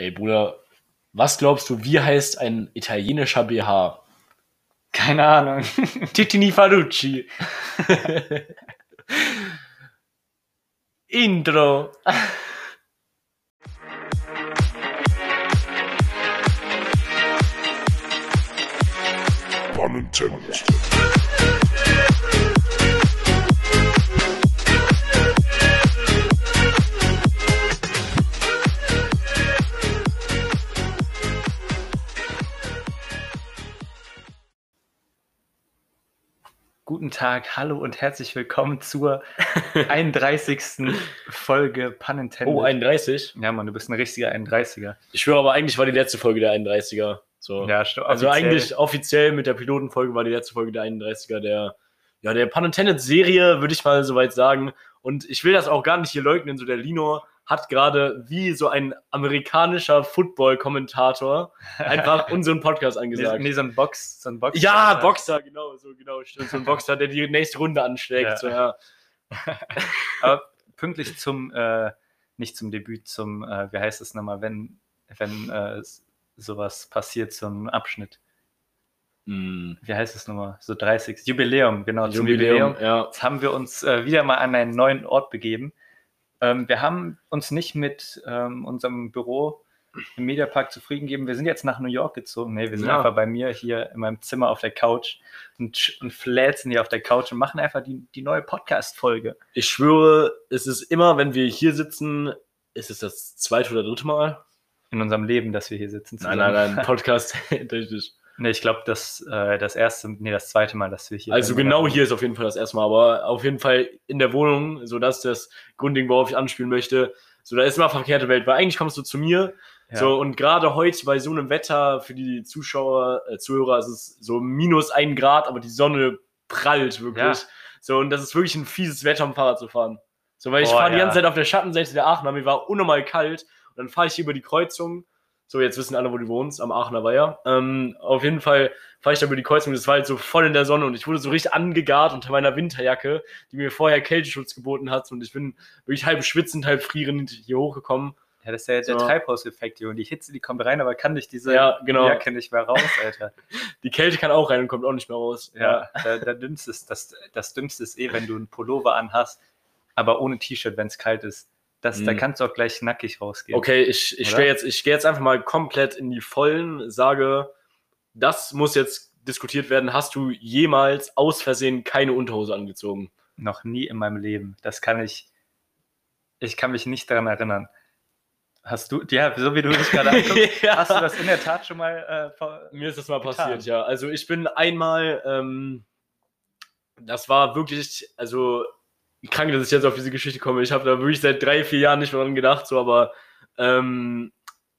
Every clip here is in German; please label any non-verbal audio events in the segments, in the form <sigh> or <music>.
Ey, Bruder, was glaubst du, wie heißt ein italienischer BH? Keine Ahnung. <laughs> Titini Farucci. <laughs> Intro. Pun intended. Guten Tag, hallo und herzlich willkommen zur <laughs> 31. Folge Pun Intended. Oh, 31. Ja, Mann, du bist ein richtiger 31er. Ich schwöre aber, eigentlich war die letzte Folge der 31er. So. Ja, stimmt. also offiziell. eigentlich offiziell mit der Pilotenfolge war die letzte Folge der 31er der, ja, der Pun Intended Serie, würde ich mal soweit sagen. Und ich will das auch gar nicht hier leugnen, so der Lino hat gerade wie so ein amerikanischer Football-Kommentator einfach <laughs> unseren Podcast angesagt. nee, so ein Box, so ein Box. Ja, Boxer, genau, so genau, stimmt. So ein Boxer, der die nächste Runde anschlägt. Ja. So, ja. <laughs> Aber pünktlich zum, äh, nicht zum Debüt, zum, äh, wie heißt es nochmal, wenn, wenn äh, sowas passiert zum Abschnitt. Hm. Wie heißt es nochmal? So 30. Jubiläum, genau, zum Jubiläum, Jubiläum. ja. Jetzt haben wir uns äh, wieder mal an einen neuen Ort begeben. Ähm, wir haben uns nicht mit ähm, unserem Büro im Mediapark zufrieden gegeben. Wir sind jetzt nach New York gezogen. Nee, wir sind Ja. einfach bei mir hier in meinem Zimmer auf der Couch und, und fläzen hier auf der Couch und machen einfach die, die neue Podcast-Folge. Ich schwöre, es ist immer, wenn wir hier sitzen, ist es das zweite oder dritte Mal? In unserem Leben, dass wir hier sitzen. Nein, nein, nein, Podcast. Richtig. Nee, ich glaube, das, äh, das erste, nee, das zweite Mal, dass wir hier Also genau hier ist auf jeden Fall das erste Mal, aber auf jeden Fall in der Wohnung, so dass das Grundding, worauf ich anspielen möchte. So, da ist immer verkehrte Welt, weil eigentlich kommst du zu mir. Ja. So, und gerade heute bei so einem Wetter für die Zuschauer, äh, Zuhörer, ist es so minus ein Grad, aber die Sonne prallt wirklich. Ja. So, und das ist wirklich ein fieses Wetter, um Fahrrad zu fahren. So, weil ich fahre die ja. ganze Zeit auf der Schattenseite der Aachener, mir war unnormal kalt und dann fahre ich hier über die Kreuzung. So, jetzt wissen alle, wo du wohnst, am Aachener Weiher. Ähm, auf jeden Fall fahre ich da über die Kreuzung, das war halt so voll in der Sonne und ich wurde so richtig angegart unter meiner Winterjacke, die mir vorher Kälteschutz geboten hat und ich bin wirklich halb schwitzend, halb frierend hier hochgekommen. Ja, das ist ja der So. Treibhauseffekt, Junge. Die Hitze, die kommt rein, aber kann durch diese Ja, genau. Jacke nicht mehr raus, Alter. <laughs> Die Kälte kann auch rein und kommt auch nicht mehr raus. Ja, da, da dümmste ist, das, das Dümmste ist eh, wenn du einen Pullover anhast, aber ohne T-Shirt, wenn es kalt ist. Das, Da Mhm. kannst du auch gleich nackig rausgehen. Okay, ich, ich jetzt, ich gehe jetzt einfach mal komplett in die Vollen, sage, das muss jetzt diskutiert werden. Hast du jemals aus Versehen keine Unterhose angezogen? Noch nie in meinem Leben. Das kann ich. Ich kann mich nicht daran erinnern. Hast du, ja, so wie du dich gerade <laughs> anguckst, Ja. hast du das in der Tat schon mal äh, Mir ist das mal getan? passiert, ja. Also ich bin einmal, ähm, das war wirklich, also krank, dass ich jetzt auf diese Geschichte komme. Ich habe da wirklich seit drei, vier Jahren nicht mehr dran gedacht, so, aber ähm,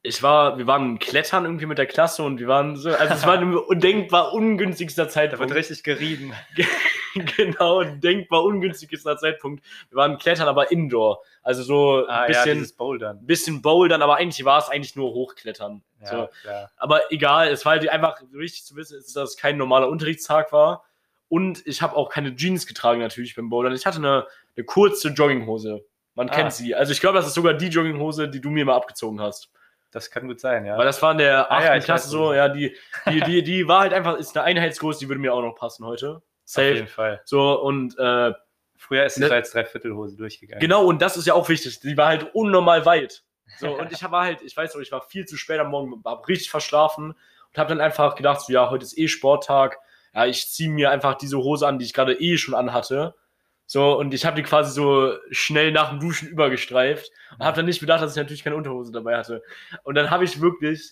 ich war, wir waren klettern irgendwie mit der Klasse und wir waren so, also es war ein <laughs> undenkbar ungünstigster Da wird Zeitpunkt. richtig gerieben. <laughs> genau, denkbar ungünstigster Zeitpunkt. Wir waren klettern, aber indoor. Also so ein Ah, ja, bisschen, dieses Bouldern. bisschen bouldern, aber eigentlich war es eigentlich nur hochklettern. Ja, So. ja. Aber egal, es war halt einfach wichtig zu wissen, ist, dass es kein normaler Unterrichtstag war. Und ich habe auch keine Jeans getragen natürlich beim Bouldern. Ich hatte eine, eine kurze Jogginghose. Man Ah. kennt sie. Also ich glaube, das ist sogar die Jogginghose, die du mir mal abgezogen hast. Das kann gut sein, ja. Weil das war in der Ah, 8. ja, ich Klasse so, ja, die, die, die, die war halt einfach, ist eine Einheitsgröße, die würde mir auch noch passen heute. Auf Safe. jeden Fall. So, und äh, Früher ist sie Ne- als Dreiviertelhose durchgegangen. Genau, und das ist ja auch wichtig. Die war halt unnormal weit. So, <laughs> und ich war halt, ich weiß noch, ich war viel zu spät am Morgen, war richtig verschlafen und habe dann einfach gedacht, so, ja, heute ist eh Sporttag. Ja, ich ziehe mir einfach diese Hose an, die ich gerade eh schon anhatte. So, und ich habe die quasi so schnell nach dem Duschen übergestreift und habe dann nicht bedacht, dass ich natürlich keine Unterhose dabei hatte. Und dann habe ich wirklich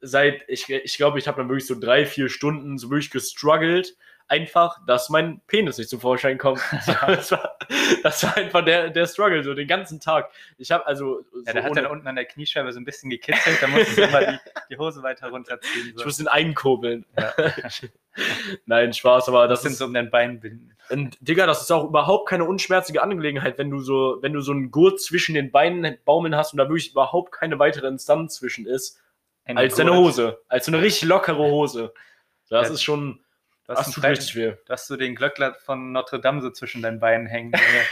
seit, ich, ich glaube, ich habe dann wirklich so drei, vier Stunden so wirklich gestruggelt, einfach, dass mein Penis nicht zum Vorschein kommt. <laughs> Das, war, das war einfach der, der Struggle, so den ganzen Tag. Ich habe also. Ja, so der hat dann unten an der Kniescheibe so ein bisschen gekitzelt, da musste ich immer die, die Hose weiter runterziehen. ich So. muss den einkurbeln. Ja. <laughs> Nein, Spaß, aber Das das sind so um dein Bein binden. Und, Digga, das ist auch überhaupt keine unschmerzige Angelegenheit, wenn du so, wenn du so einen Gurt zwischen den Beinen baumeln hast und da wirklich überhaupt keine weitere Instanz zwischen ist, Ein als deine Gurt. Hose. Als so eine richtig lockere Hose. Das Ja. ist schon. Du Das hast, tut richtig weh. du hast so den Glöckler von Notre Dame so zwischen deinen Beinen hängen. <laughs>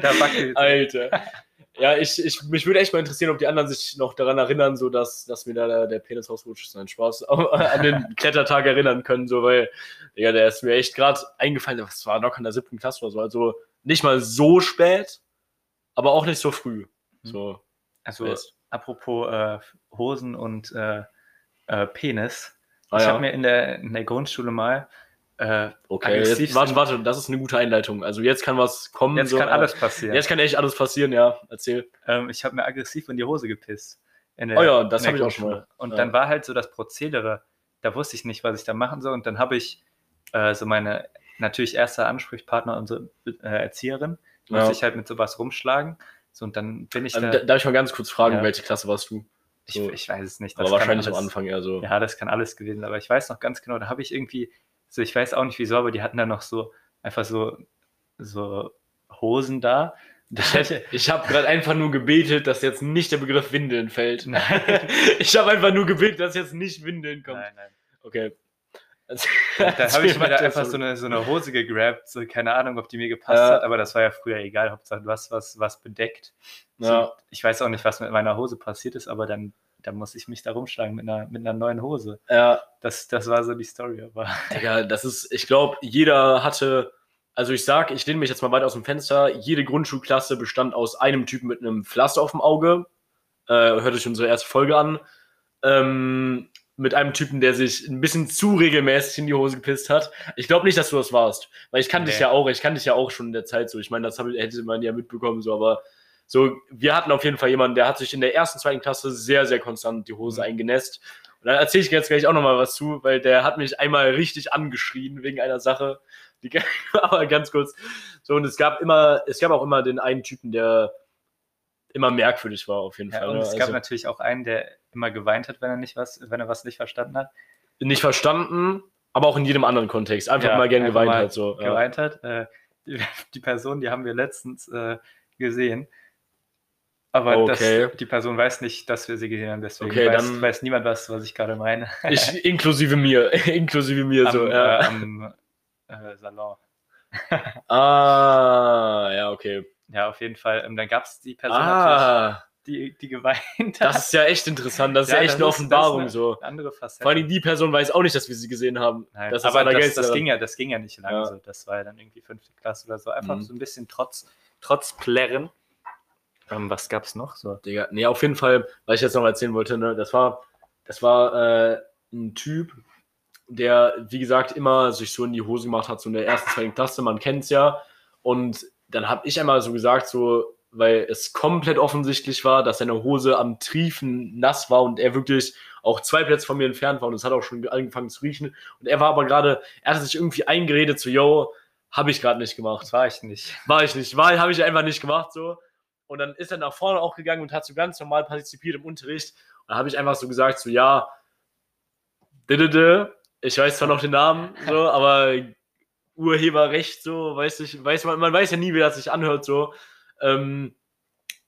da wackelt. Alter. Ja, ich, ich, mich würde echt mal interessieren, ob die anderen sich noch daran erinnern, so dass, dass mir da der, der Penis rausrutscht. Ist ein Spaß. <laughs> An den Klettertag erinnern können, so, weil, ja, der ist mir echt gerade eingefallen. Das war noch in der siebten Klasse oder so. Also nicht mal so spät, aber auch nicht so früh. So, Also, weißt. apropos äh, Hosen und äh, äh, Penis. Ah, ich ja. habe mir in der, in der Grundschule mal. Äh, Okay, jetzt, warte, warte, das ist eine gute Einleitung. Also jetzt kann was kommen. Jetzt so, kann äh, alles passieren. Jetzt kann echt alles passieren, ja. Erzähl. Ähm, ich habe mir aggressiv in die Hose gepisst. In der- Oh ja, das in der hab ich auch schon mal. Und Ja. dann war halt so das Prozedere, da wusste ich nicht, was ich da machen soll. Und dann habe ich äh, so meine natürlich erster Ansprechpartner, unsere äh, Erzieherin, Ja. musste ich halt mit sowas rumschlagen. So, und dann bin ich da. da, darf ich mal ganz kurz fragen, Ja. welche Klasse warst du? Ich, so. ich weiß es nicht. Aber kann wahrscheinlich am alles- Anfang eher so. Ja, das kann alles gewesen sein. Aber ich weiß noch ganz genau, da habe ich irgendwie, so ich weiß auch nicht wieso, aber die hatten da noch so einfach so, so Hosen da. <laughs> Ich habe gerade einfach nur gebetet, dass jetzt nicht der Begriff Windeln fällt. Nein. <laughs> ich habe einfach nur gebetet, dass jetzt nicht Windeln kommt. nein, nein. Okay. Also, <laughs> Da habe ich mir da einfach so eine, so eine Hose gegrabt, so keine Ahnung, ob die mir gepasst Ja. hat, aber das war ja früher egal, Hauptsache du hast was, was bedeckt. So, Ja. Ich weiß auch nicht, was mit meiner Hose passiert ist, aber dann, dann muss ich mich da rumschlagen mit einer, mit einer neuen Hose. Ja, Das, das war so die Story, aber <laughs> Digga, das ist, ich glaube, jeder hatte, also ich sag, ich lehne mich jetzt mal weit aus dem Fenster, jede Grundschulklasse bestand aus einem Typen mit einem Pflaster auf dem Auge. Äh, hört euch unsere erste Folge an. Ähm, mit einem Typen, der sich ein bisschen zu regelmäßig in die Hose gepisst hat. Ich glaube nicht, dass du das warst. Weil ich kann dich Nee. ja auch, ich kann dich ja auch schon in der Zeit so. Ich meine, das hab, hätte man ja mitbekommen, so, aber so, wir hatten auf jeden Fall jemanden, der hat sich in der ersten, zweiten Klasse sehr, sehr konstant die Hose Mhm. eingenässt. Und dann erzähle ich jetzt gleich auch nochmal was zu, weil der hat mich einmal richtig angeschrien wegen einer Sache. Die, <laughs> aber ganz kurz. So, und es gab immer, es gab auch immer den einen Typen, der immer merkwürdig war, auf jeden ja, Fall. und ne? es gab also, natürlich auch einen, der immer geweint hat, wenn er nicht was, wenn er was nicht verstanden hat. nicht verstanden, aber auch in jedem anderen Kontext. Einfach Ja, immer gern einfach geweint mal hat. So. Ja. geweint hat. Äh, die, <laughs> die Person, die haben wir letztens äh, gesehen. Aber Okay. das, die Person weiß nicht, dass wir sie gesehen haben, deswegen Okay, weiß, dann- weiß niemand was, was ich gerade meine. Ich, inklusive mir, <laughs> inklusive mir am, so. äh, Ja. am äh, Salon. Ah, ja, okay. Ja, auf jeden Fall. Ähm, dann gab es die Person natürlich, Ah, die, die geweint hat. das ist ja echt interessant. Das ist Ja, echt eine ist- Offenbarung eine- so. Eine andere Facette. Vor allem die Person weiß auch nicht, dass wir sie gesehen haben. Nein, das aber das, das, ging ja, das ging ja nicht lange Ja. so. Das war ja dann irgendwie fünfte Klasse oder so. Einfach Mhm. so ein bisschen trotz, trotz Plärren. Ähm, was gab's noch so? Digga, nee, auf jeden Fall, was ich jetzt noch erzählen wollte, ne, das war, das war äh, ein Typ, der, wie gesagt, immer sich so in die Hose gemacht hat, so in der ersten, zweiten Klasse, man kennt's ja. Und dann habe ich einmal so gesagt, so, weil es komplett offensichtlich war, dass seine Hose am Triefen nass war und er wirklich auch zwei Plätze von mir entfernt war und es hat auch schon angefangen zu riechen. Und er war aber gerade, er hatte sich irgendwie eingeredet, so, yo, habe ich gerade nicht gemacht. War ich nicht. War ich nicht. War, habe ich einfach nicht gemacht so. Und dann ist er nach vorne auch gegangen und hat so ganz normal partizipiert im Unterricht. Und da habe ich einfach so gesagt, so ja, ich weiß zwar noch den Namen, so, aber Urheberrecht, so, weiß ich, weiß man, man weiß ja nie, wie das sich anhört, so. Ähm,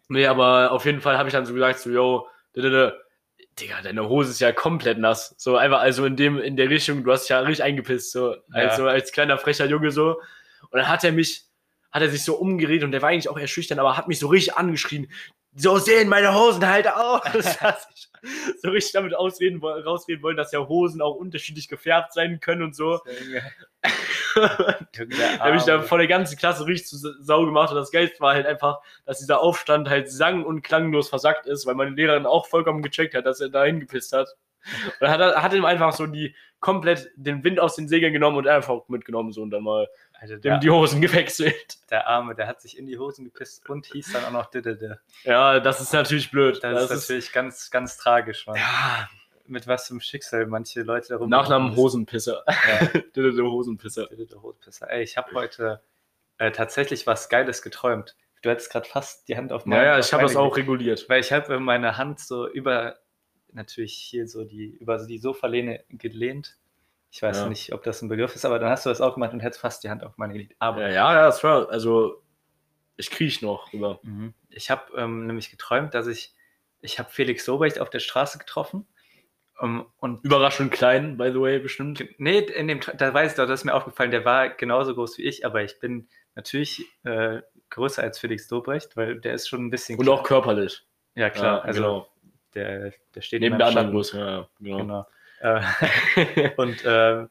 nee, aber auf jeden Fall habe ich dann so gesagt, so, yo, Digga, deine Hose ist ja komplett nass. So einfach, also in dem, in der Richtung, du hast dich ja richtig eingepisst, so, als, Ja. so als kleiner frecher Junge so. Und dann hat er mich, hat er sich so umgedreht und der war eigentlich auch eher schüchtern, aber hat mich so richtig angeschrien. So sehen meine Hosen halt aus. <laughs> So richtig damit ausreden, rausreden wollen, dass ja Hosen auch unterschiedlich gefärbt sein können und so. Da <laughs> habe ich da vor der ganzen Klasse richtig zu Sau gemacht und das Geilste war halt einfach, dass dieser Aufstand halt sang- und klanglos versackt ist, weil meine Lehrerin auch vollkommen gecheckt hat, dass er da hingepisst hat. Und hat, hat ihm einfach so die komplett den Wind aus den Segeln genommen und einfach mitgenommen so und dann mal Also dem der, die Hosen gewechselt. der Arme, der hat sich in die Hosen gepisst und hieß dann auch noch Didede. Ja, das ist natürlich blöd. Das, ist natürlich ganz, ganz tragisch, Mann. ja, Mit was zum Schicksal manche Leute darum Nachnamen Hosenpisser. Ja. <laughs> Didede Hosenpisser. Didede Hosenpisser. Ey, ich habe heute äh, tatsächlich was Geiles geträumt. Du hättest gerade fast die Hand auf Ja, ja, auf ich habe meine das auch reguliert. Weil ich habe meine Hand so über, natürlich hier so die, über die Sofalehne gelehnt. Ich weiß Ja. nicht, ob das ein Begriff ist, aber dann hast du das auch gemacht und hättest fast die Hand auf meine gelegt. Aber Ja, ja, ja, das war, also, ich kriech noch rüber. Mhm. Ich habe ähm, nämlich geträumt, dass ich, ich habe Felix Sobrecht auf der Straße getroffen. Ähm, und Überraschend klein, by the way, bestimmt. nee, in dem, da weiß ich doch, das ist mir aufgefallen, der war genauso groß wie ich, aber ich bin natürlich äh, größer als Felix Dobrecht, weil der ist schon ein bisschen. Und auch körperlich. Ja, klar. Ja, also genau. der, der steht Neben der anderen. Größe, ja, genau. Genau. Äh, <laughs> und ähm,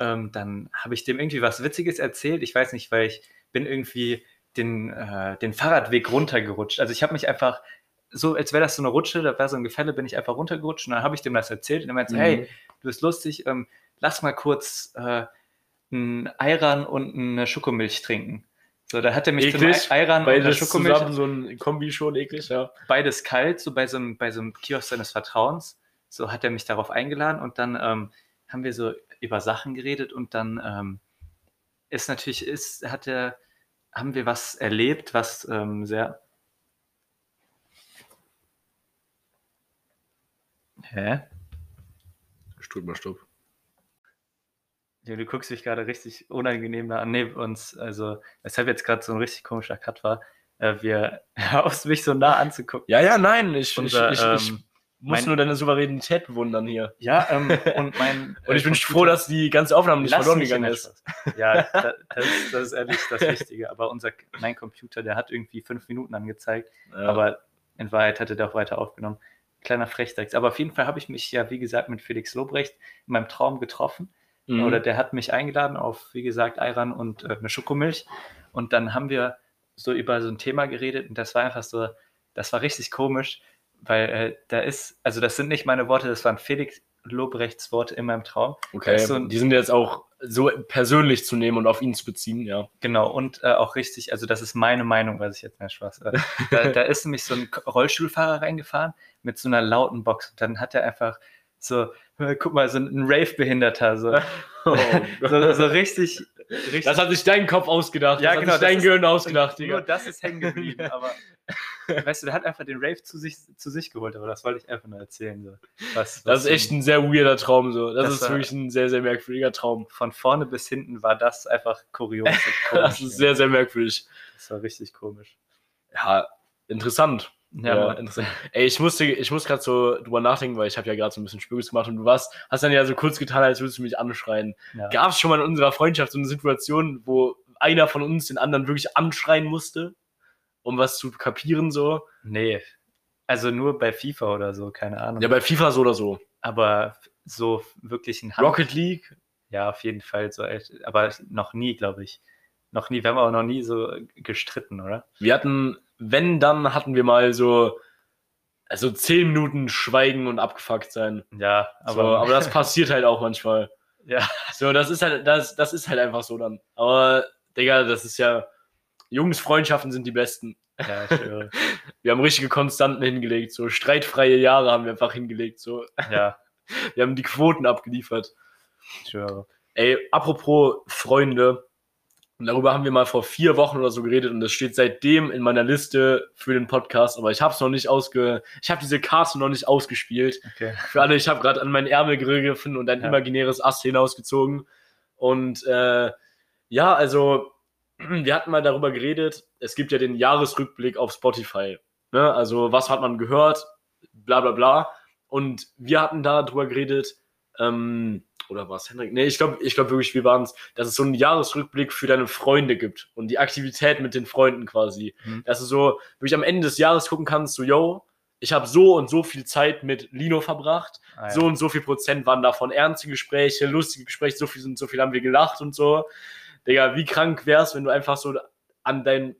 ähm, dann habe ich dem irgendwie was Witziges erzählt. Ich weiß nicht, weil ich bin irgendwie den, äh, den Fahrradweg runtergerutscht. Also ich habe mich einfach so, als wäre das so eine Rutsche, da war so ein Gefälle, bin ich einfach runtergerutscht und dann habe ich dem das erzählt und er meinte, Mhm. hey, du bist lustig, ähm, lass mal kurz äh, ein Ayran und eine Schokomilch trinken. So, da hat er mich Eklig, zum Ay- Ayran und Beides Schokomilch zusammen, so ein Kombi schon eklig, ja. beides kalt, so bei so einem, bei so einem Kiosk seines Vertrauens. So hat er mich darauf eingeladen und dann ähm, haben wir so über Sachen geredet und dann ähm, ist natürlich, ist, hat er, haben wir was erlebt, was ähm, sehr. Hä? Stuhl mal Stopp. Ja, du guckst mich gerade richtig unangenehm da an. Nee, uns, also, weshalb jetzt gerade so ein richtig komischer Cut war, äh, wir <laughs> hörst mich so nah anzugucken. Ja, ja, nein, ich, Unser, ich, ich, ich ähm, muss nur deine Souveränität bewundern hier. Ja, ähm, und <laughs> mein. Und ich bin äh, froh, dass die ganze Aufnahme nicht verloren gegangen ist. Ja, <laughs> da, das, ist- das ist ehrlich das Wichtige. Aber unser, mein Computer, der hat irgendwie fünf Minuten angezeigt, Ja. aber in Wahrheit hatte der auch weiter aufgenommen. Kleiner Frechdachs. Aber auf jeden Fall habe ich mich ja, wie gesagt, mit Felix Lobrecht in meinem Traum getroffen. Mhm. Oder der hat mich eingeladen auf, wie gesagt, Ayran und äh, eine Schokomilch. Und dann haben wir so über so ein Thema geredet und das war einfach so, das war richtig komisch, weil äh, da ist, also das sind nicht meine Worte, das waren Felix Lobrechts Worte in meinem Traum. okay, so ein- die sind jetzt auch so persönlich zu nehmen und auf ihn zu beziehen, ja. Genau, und äh, auch richtig, also das ist meine Meinung, was ich jetzt nicht Spaß. Äh, da, da ist nämlich so ein Rollstuhlfahrer reingefahren mit so einer lauten Box. Und dann hat er einfach so, guck mal, so ein Rave-Behinderter, so, <laughs> Oh so, so richtig, richtig. Das hat sich dein Kopf ausgedacht. Ja, das genau, hat sich dein das ist- Gehirn ausgedacht, nur Digga. das ist hängen geblieben, aber <laughs> weißt du, der hat einfach den Rave zu sich, zu sich geholt, aber das wollte ich einfach nur erzählen. So. Was, Das was ist echt ein sehr weirder Traum, so. Das, Das ist wirklich ein sehr, sehr merkwürdiger Traum. von vorne bis hinten war das einfach kurios. <laughs> Das ist sehr, sehr merkwürdig. das war richtig komisch. Ja, interessant. Ja, Ja, interessant. Ey, ich musste, ich muss gerade so drüber nachdenken, weil ich habe ja gerade so ein bisschen Spürges gemacht und du warst, hast dann ja so kurz getan, als würdest du mich anschreien. Ja. Gab es schon mal in unserer Freundschaft so eine Situation, wo einer von uns den anderen wirklich anschreien musste, um was zu kapieren so? Nee. Also nur bei FIFA oder so, keine Ahnung. Ja, bei FIFA so oder so. aber so wirklich ein Hand Rocket League? Ja, auf jeden Fall so echt. Aber noch nie, glaube ich. Noch nie. Wir haben auch noch nie so gestritten, oder? Wir hatten, wenn, dann hatten wir mal so, also zehn Minuten Schweigen und abgefuckt sein. Ja, Aber, aber, so, aber das passiert halt auch manchmal. <laughs> ja, So, das ist halt, das, das ist halt einfach so dann. Aber, Digga, das ist ja. Jungsfreundschaften sind die besten. ja, <laughs> schwöre. Wir haben richtige Konstanten hingelegt. So streitfreie Jahre haben wir einfach hingelegt. So, Ja, <laughs> wir haben die Quoten abgeliefert. ich schwöre. Ey, apropos Freunde, und darüber haben wir mal vor vier Wochen oder so geredet und das steht seitdem in meiner Liste für den Podcast, aber ich habe es noch nicht ausge, ich habe diese Karte noch nicht ausgespielt. Okay. Für alle, ich habe gerade an meinen Ärmel gegriffen und ein Ja. imaginäres Ast hinausgezogen. Und äh, ja, also <clears throat> wir hatten mal darüber geredet, es gibt ja den Jahresrückblick auf Spotify. Ne? Also was hat man gehört, bla bla bla. Und wir hatten da drüber geredet, ähm, oder war es Henrik? Nee, ich glaube ich glaub wirklich, wir waren es, dass es so einen Jahresrückblick für deine Freunde gibt und die Aktivität mit den Freunden quasi. Mhm. Dass du so wirklich am Ende des Jahres gucken kannst, so, yo, ich habe so und so viel Zeit mit Lino verbracht, Ah, ja. so und so viel Prozent waren davon ernste Gespräche, lustige Gespräche, so viel so viel haben wir gelacht und so. Digga, wie krank wär's, wenn du einfach so an dein,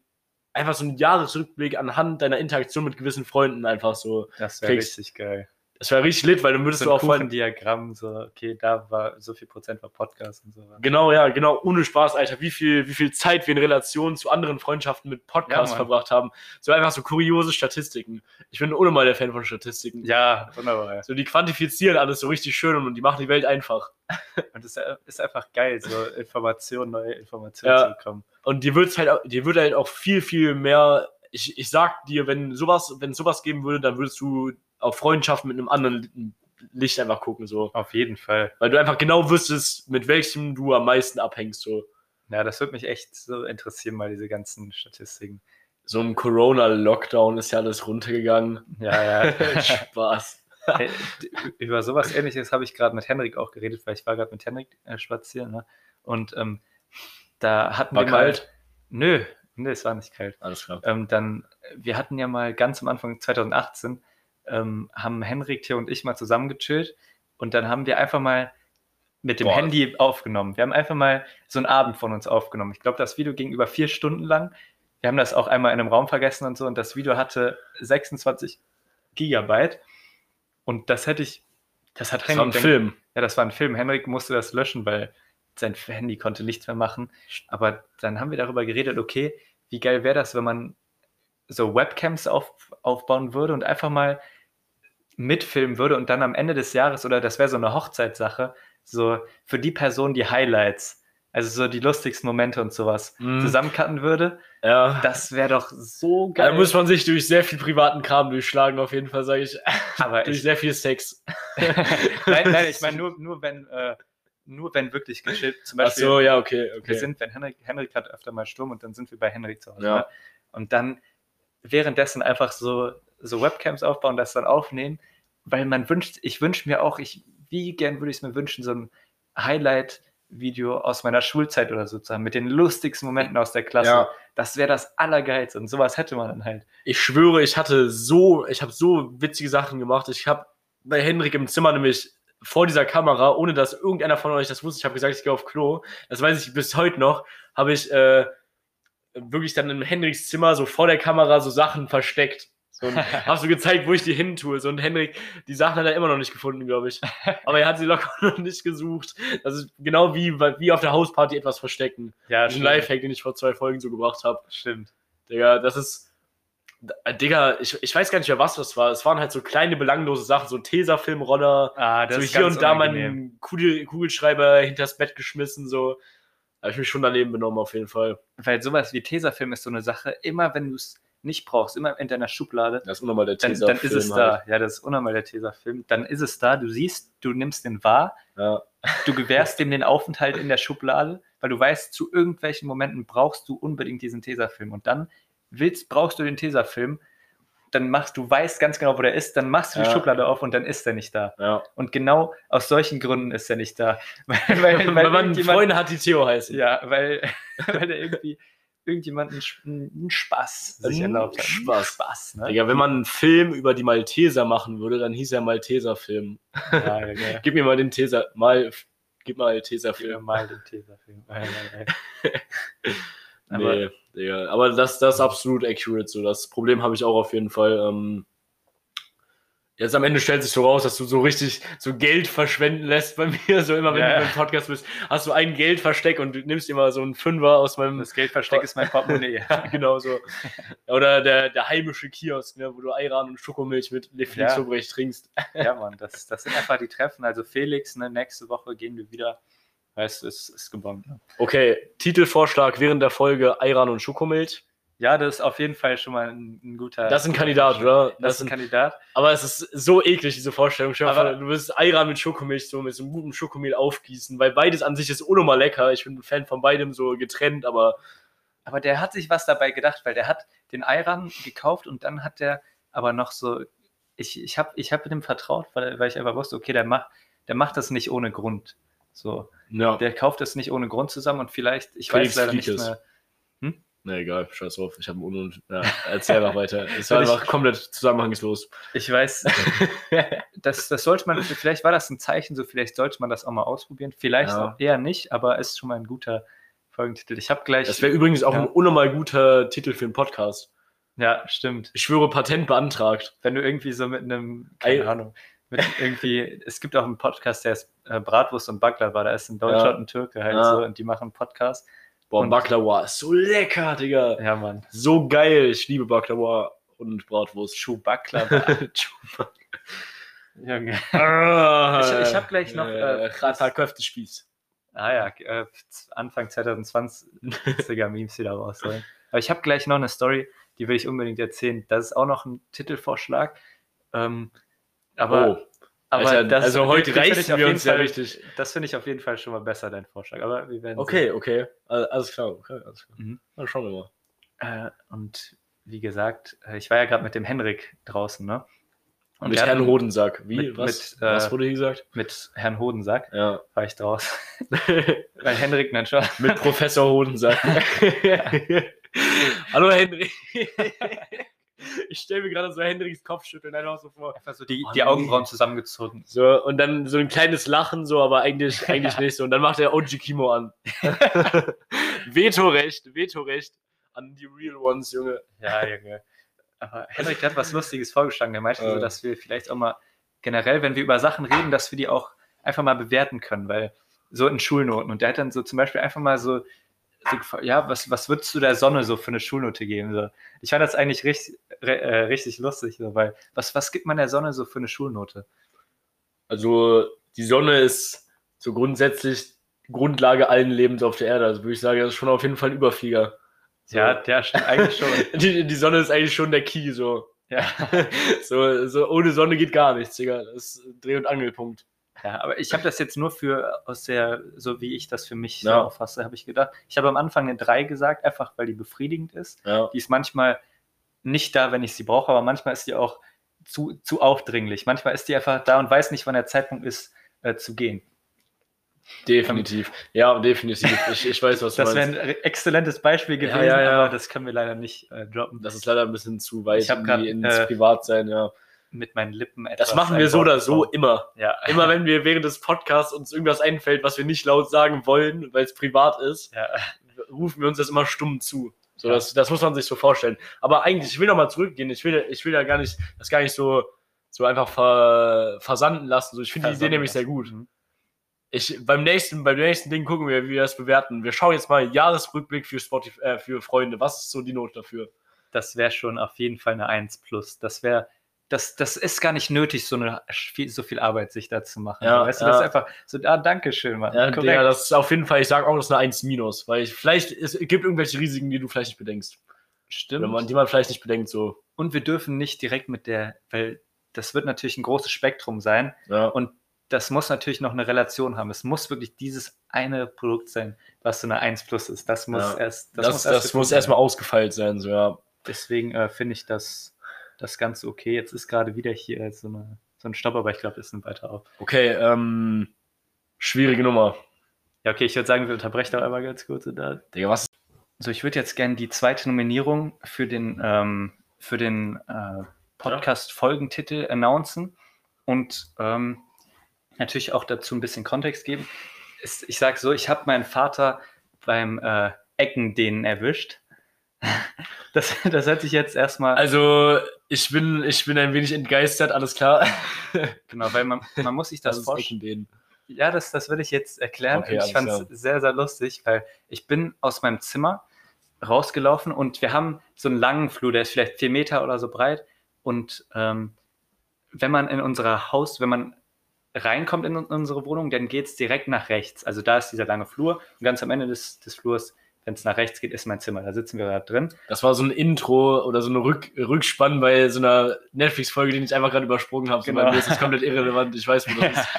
einfach so einen Jahresrückblick anhand deiner Interaktion mit gewissen Freunden einfach so. das wäre richtig geil. Das wäre richtig lit, weil dann würdest So du ein auch voll. Kuchendiagramm, so, okay, da war so viel Prozent war Podcast und so. Genau, ja, genau, ohne Spaß, Alter, wie viel, wie viel Zeit wir in Relation zu anderen Freundschaften mit Podcasts Ja, verbracht haben. So einfach so kuriose Statistiken. Ich bin ohne mal der Fan von Statistiken. Ja, wunderbar. Ja. So, die quantifizieren alles so richtig schön und die machen die Welt einfach. <laughs> Und es ist einfach geil, so Informationen, neue Informationen Ja. zu bekommen. Und dir wird's halt, dir wird halt auch viel, viel mehr. Ich, ich sag dir, wenn sowas, wenn sowas geben würde, dann würdest du auf Freundschaften mit einem anderen Licht einfach gucken, so. Auf jeden Fall. Weil du einfach genau wüsstest, mit welchem du am meisten abhängst, so. Ja, das würde mich echt so interessieren, mal diese ganzen Statistiken. So im Corona-Lockdown ist ja alles runtergegangen. Ja, ja. <laughs> Spaß. Hey, über sowas ähnliches habe ich gerade mit Henrik auch geredet, weil ich war gerade mit Henrik äh, spazieren. Ne? Und ähm, da hatten War wir mal. kalt? Nö, Nee, es war nicht kalt. Alles klar. Ähm, dann, wir hatten ja mal ganz am Anfang 2018, ähm, haben Henrik, Theo und ich mal zusammen gechillt und dann haben wir einfach mal mit dem Boah. Handy aufgenommen. Wir haben einfach mal so einen Abend von uns aufgenommen. Ich glaube, das Video ging über vier Stunden lang. Wir haben das auch einmal in einem Raum vergessen und so und das Video hatte 26 Gigabyte und das hätte ich, das hat Das war ein Film. ja, das war ein Film. Henrik musste das löschen, weil sein Handy konnte nichts mehr machen. Aber dann haben wir darüber geredet, okay, wie geil wäre das, wenn man so Webcams auf, aufbauen würde und einfach mal mitfilmen würde und dann am Ende des Jahres, oder das wäre so eine Hochzeitssache, so für die Person die Highlights, also so die lustigsten Momente und sowas, Mhm. zusammencutten würde. Ja. Das wäre doch so Da geil. muss man sich durch sehr viel privaten Kram durchschlagen, auf jeden Fall, sage ich. aber <laughs> durch ich, sehr viel Sex. <laughs> <laughs> nein, nein, ich meine nur, nur wenn, äh, nur wenn wirklich gechillt, zum Ach Beispiel. so, ja, okay, okay. Wir sind, wenn Henrik, Henrik hat öfter mal Sturm und dann sind wir bei Henrik zu Hause. Ja. Ne? Und dann währenddessen einfach so, so Webcams aufbauen, das dann aufnehmen, weil man wünscht, ich wünsche mir auch, ich, wie gern würde ich es mir wünschen, so ein Highlight-Video aus meiner Schulzeit oder so zu haben, mit den lustigsten Momenten aus der Klasse. Ja. Das wäre das Allergeilste und sowas hätte man dann halt. Ich schwöre, ich hatte so, ich habe so witzige Sachen gemacht. Ich habe bei Henrik im Zimmer nämlich vor dieser Kamera, ohne dass irgendeiner von euch das wusste, ich habe gesagt, ich gehe auf Klo. Das weiß ich bis heute noch, habe ich äh, wirklich dann in Henriks Zimmer so vor der Kamera so Sachen versteckt. So, und <laughs> habe so gezeigt, wo ich die hin tue. So, und Henrik, die Sachen hat er immer noch nicht gefunden, glaube ich. Aber er hat sie locker <laughs> noch nicht gesucht. Das ist genau wie, wie auf der Hausparty etwas verstecken. Ja, Ein Lifehack, den ich vor zwei Folgen so gebracht habe. Stimmt. Digga, das ist. Äh, Digga, ich, ich weiß gar nicht mehr, was das war. Es waren halt so kleine, belanglose Sachen, so ein Tesafilm-Roller, Ah, so hier und da meinen Kugel, Kugelschreiber hinters Bett geschmissen, so. Habe ich mich schon daneben benommen, auf jeden Fall. Weil sowas wie Tesafilm ist so eine Sache, immer wenn du es nicht brauchst, immer in deiner Schublade, Das ist unnormal der dann, dann ist es da. Ja, das ist unnormal der Tesafilm. Dann ist es da, du siehst, du nimmst den wahr, Ja. du gewährst dem den Aufenthalt in der Schublade, weil du weißt, zu irgendwelchen Momenten brauchst du unbedingt diesen Tesafilm. Und dann willst, brauchst du den Tesafilm, dann machst du, weißt ganz genau, wo der ist, dann machst du die Ja. Schublade auf und dann ist er nicht da. ja. Und genau aus solchen Gründen ist er nicht da. <laughs> Weil, weil, Weil, man Freunde hat, die Theo heißen. Ja, weil, <laughs> weil der irgendwie irgendjemand einen, Spaß sich erlaubt hat. Spaß. Spaß, ne? Digga, wenn man einen Film über die Malteser machen würde, dann hieß er Malteser-Film. Ja, ja, ja. Gib mir mal den Teser, mal, gib mal Gib mir mal den Tesafilm. <laughs> Ja, ja, ja. Aber nee, Digga. Aber das, das ist absolut accurate. So. Das Problem habe ich auch auf jeden Fall. Ähm, jetzt am Ende stellt sich so raus, dass du so richtig so Geld verschwenden lässt bei <laughs> mir. So immer, wenn Ja. du im Podcast bist, hast du ein Geldversteck und du nimmst immer so einen Fünfer aus meinem. das Geldversteck ist mein Portemonnaie. <laughs> genau so. Oder der, der heimische Kiosk, ne, wo du Ayran und Schokomilch mit Felix Ja. Trinkst. ja, Mann, das, das sind einfach die Treffen. Also Felix, ne, nächste Woche gehen wir wieder. Weißt du, es ist gebombt. Ne? Okay, Titelvorschlag während der Folge Ayran und Schokomilch. Ja, das ist auf jeden Fall schon mal ein, ein guter. Das ist ein Kandidat, oder? Das ist ein Kandidat. Aber es ist so eklig, diese Vorstellung. Aber- du wirst Ayran mit Schokomilch so mit so einem guten Schokomehl aufgießen, weil beides an sich ist unnormal lecker. Ich bin ein Fan von beidem so getrennt, aber Aber der hat sich was dabei gedacht, weil der hat den Ayran gekauft und dann hat der aber noch so. Ich, ich habe ich hab dem vertraut, weil, weil ich einfach wusste, okay, der macht, der macht das nicht ohne Grund. So, ja. der kauft das nicht ohne Grund zusammen und vielleicht, ich Felix weiß leider nicht mehr. Ne, egal, scheiß drauf. Ich habe einen Un ja, Erzähl einfach weiter. <laughs> Es war einfach komplett zusammenhangslos. Ich weiß, <laughs> das, das sollte man, vielleicht war das ein Zeichen, so vielleicht sollte man das auch mal ausprobieren. Vielleicht Ja. auch eher nicht, aber ist schon mal ein guter Folgentitel. Ich habe gleich. Das wäre übrigens auch Ja. ein unnormal guter Titel für einen Podcast. ja, stimmt. Ich schwöre, Patent beantragt. Wenn du irgendwie so mit einem, keine Ei. Ahnung, mit irgendwie, es gibt auch einen Podcast, der ist äh, Bratwurst und Baklava, da ist ein Deutscher Ja. und ein Türke halt Ja. so und die machen einen Podcast. Boah, Und- Baklava ist so lecker, Digga. Ja, Mann. So geil. Ich liebe Baklava und Bratwurst. Schuh Baklava. <laughs> Junge. Ah, Ich- ich hab gleich noch, äh, Äh, Rata Köftespieß. Ah ja, äh, Anfang 2020er Memes wieder rausholen. Aber ich habe gleich noch eine Story, die will ich unbedingt erzählen. Das ist auch noch ein Titelvorschlag. Ähm, aber oh, aber Alter, das, also heute reißen wir uns ja Fall- richtig. Das finde ich auf jeden Fall schon mal besser, dein Vorschlag. Aber wir werden Okay, okay. Al- Alles klar, okay, alles klar. Mhm. Dann schauen wir mal. sehen. Äh, und wie gesagt, äh, ich war ja gerade mit dem Henrik draußen, ne? Und mit Herrn Hodensack. Wie? mit- was? mit, äh, was wurde hier gesagt? Mit Herrn Hodensack Ja. war ich draußen. <laughs> Weil Henrik, nein, schon. mit Professor Hodensack. <laughs> Hallo Henry. <laughs> ich stelle mir gerade so Henrys Kopfschütteln einfach so vor. Einfach so die, Oh, die nee. Augenbrauen zusammengezogen. So, und dann so ein kleines Lachen, so, aber eigentlich, <laughs> eigentlich nicht so. Und dann macht er OG Kimo an. <laughs> <laughs> Vetorecht, Vetorecht an die Real Ones, Junge. Ja, Junge. Aber Henrik hat was Lustiges vorgeschlagen. Der meinte so, Äh. dass wir vielleicht auch mal generell, wenn wir über Sachen reden, dass wir die auch einfach mal bewerten können, weil so in Schulnoten. Und der hat dann so zum Beispiel einfach mal so, so ja, was, was würdest du der Sonne so für eine Schulnote geben? So. Ich fand das eigentlich richtig, äh, richtig lustig, so, weil was, was gibt man der Sonne so für eine Schulnote? Also, die Sonne ist so grundsätzlich Grundlage allen Lebens auf der Erde. Also würde ich sagen, das ist schon auf jeden Fall ein Überflieger. So. Ja, der stimmt eigentlich schon. <laughs> Die, die Sonne ist eigentlich schon der Key, so. Ja. <laughs> so, so ohne Sonne geht gar nichts, Digga. Das ist Dreh- und Angelpunkt. Ja, aber ich habe das jetzt nur für aus der, so wie ich das für mich so Ja. auffasse, habe ich gedacht. Ich habe am Anfang eine 3 gesagt, einfach weil die befriedigend ist. Ja. Die ist manchmal nicht da, wenn ich sie brauche, aber manchmal ist die auch zu, zu aufdringlich. Manchmal ist die einfach da und weiß nicht, wann der Zeitpunkt ist, äh, zu gehen. Definitiv. Ja, definitiv. Ich, ich weiß, was du Das wäre meinst. ein re- exzellentes Beispiel Ja, gewesen, ja, ja. aber das können wir leider nicht äh, droppen. Das ist leider ein bisschen zu weit Ich in grad, ins äh, Privatsein, ja. Mit meinen Lippen etwas. Das machen wir so oder so immer. Ja. Immer wenn wir während des Podcasts uns irgendwas einfällt, was wir nicht laut sagen wollen, weil es privat ist, ja. rufen wir uns das immer stumm zu. So, Ja. das, das muss man sich so vorstellen. Aber eigentlich, ich will noch mal zurückgehen. Ich will, ich will ja gar nicht, das gar nicht so, so einfach ver, versanden lassen. So, ich finde die Idee nämlich sehr gut. Mhm. Ich, beim nächsten, beim nächsten Ding gucken wir, wie wir das bewerten. Wir schauen jetzt mal Jahresrückblick für Spotify, äh, für Freunde. Was ist so die Note dafür? Das wäre schon auf jeden Fall eine 1 plus. Das wäre, das, das ist gar nicht nötig, so, eine, viel, so viel Arbeit sich da zu machen. Ja, weißt du, ja. das ist einfach so, ah, danke schön, Mann. Ja, Korrekt. Digga, das ist auf jeden Fall, ich sage auch, das ist eine 1 minus, weil ich, vielleicht, es gibt irgendwelche Risiken, die du vielleicht nicht bedenkst. Stimmt. Wenn man, die man vielleicht nicht bedenkt, so. Und wir dürfen nicht direkt mit der, weil das wird natürlich ein großes Spektrum sein Ja. und das muss natürlich noch eine Relation haben. Es muss wirklich dieses eine Produkt sein, was so eine 1 plus ist. Das muss Ja. erst, Das, das, erst muss, erstmal werden. ausgefeilt sein, so, ja. Deswegen äh, finde ich das, das Ganze okay. Jetzt ist gerade wieder hier so, eine, so ein Stopp, aber ich glaube, es nimmt weiter auf. Okay, ähm, schwierige Nummer. Ja, okay, ich würde sagen, wir unterbrechen doch einmal ganz kurz. Dann. Digga, was? So, ich würde jetzt gerne die zweite Nominierung für den, ähm, für den äh, Podcast-Folgentitel announcen und ähm, natürlich auch dazu ein bisschen Kontext geben. Es, ich sage so, ich habe meinen Vater beim äh, Eckendehnen erwischt. <laughs> Das, das hört sich jetzt erstmal, Also, ich bin, ich bin ein wenig entgeistert, alles klar. <laughs> genau, weil man, man muss sich das, ist vorstellen. Ja, das, das will ich jetzt erklären. Okay, ich fand es sehr, sehr lustig, weil ich bin aus meinem Zimmer rausgelaufen und wir haben so einen langen Flur, der ist vielleicht vier Meter oder so breit. Und ähm, wenn man in unser Haus, wenn man reinkommt in unsere Wohnung, dann geht es direkt nach rechts. Also da ist dieser lange Flur und ganz am Ende des, des Flurs, wenn es nach rechts geht, ist mein Zimmer. Da sitzen wir gerade drin. Das war so ein Intro oder so eine Rück Rückspann bei so einer Netflix-Folge, die ich einfach gerade übersprungen habe. So, Genau. bei mir ist das komplett irrelevant. Ich weiß, wo das ist. <laughs>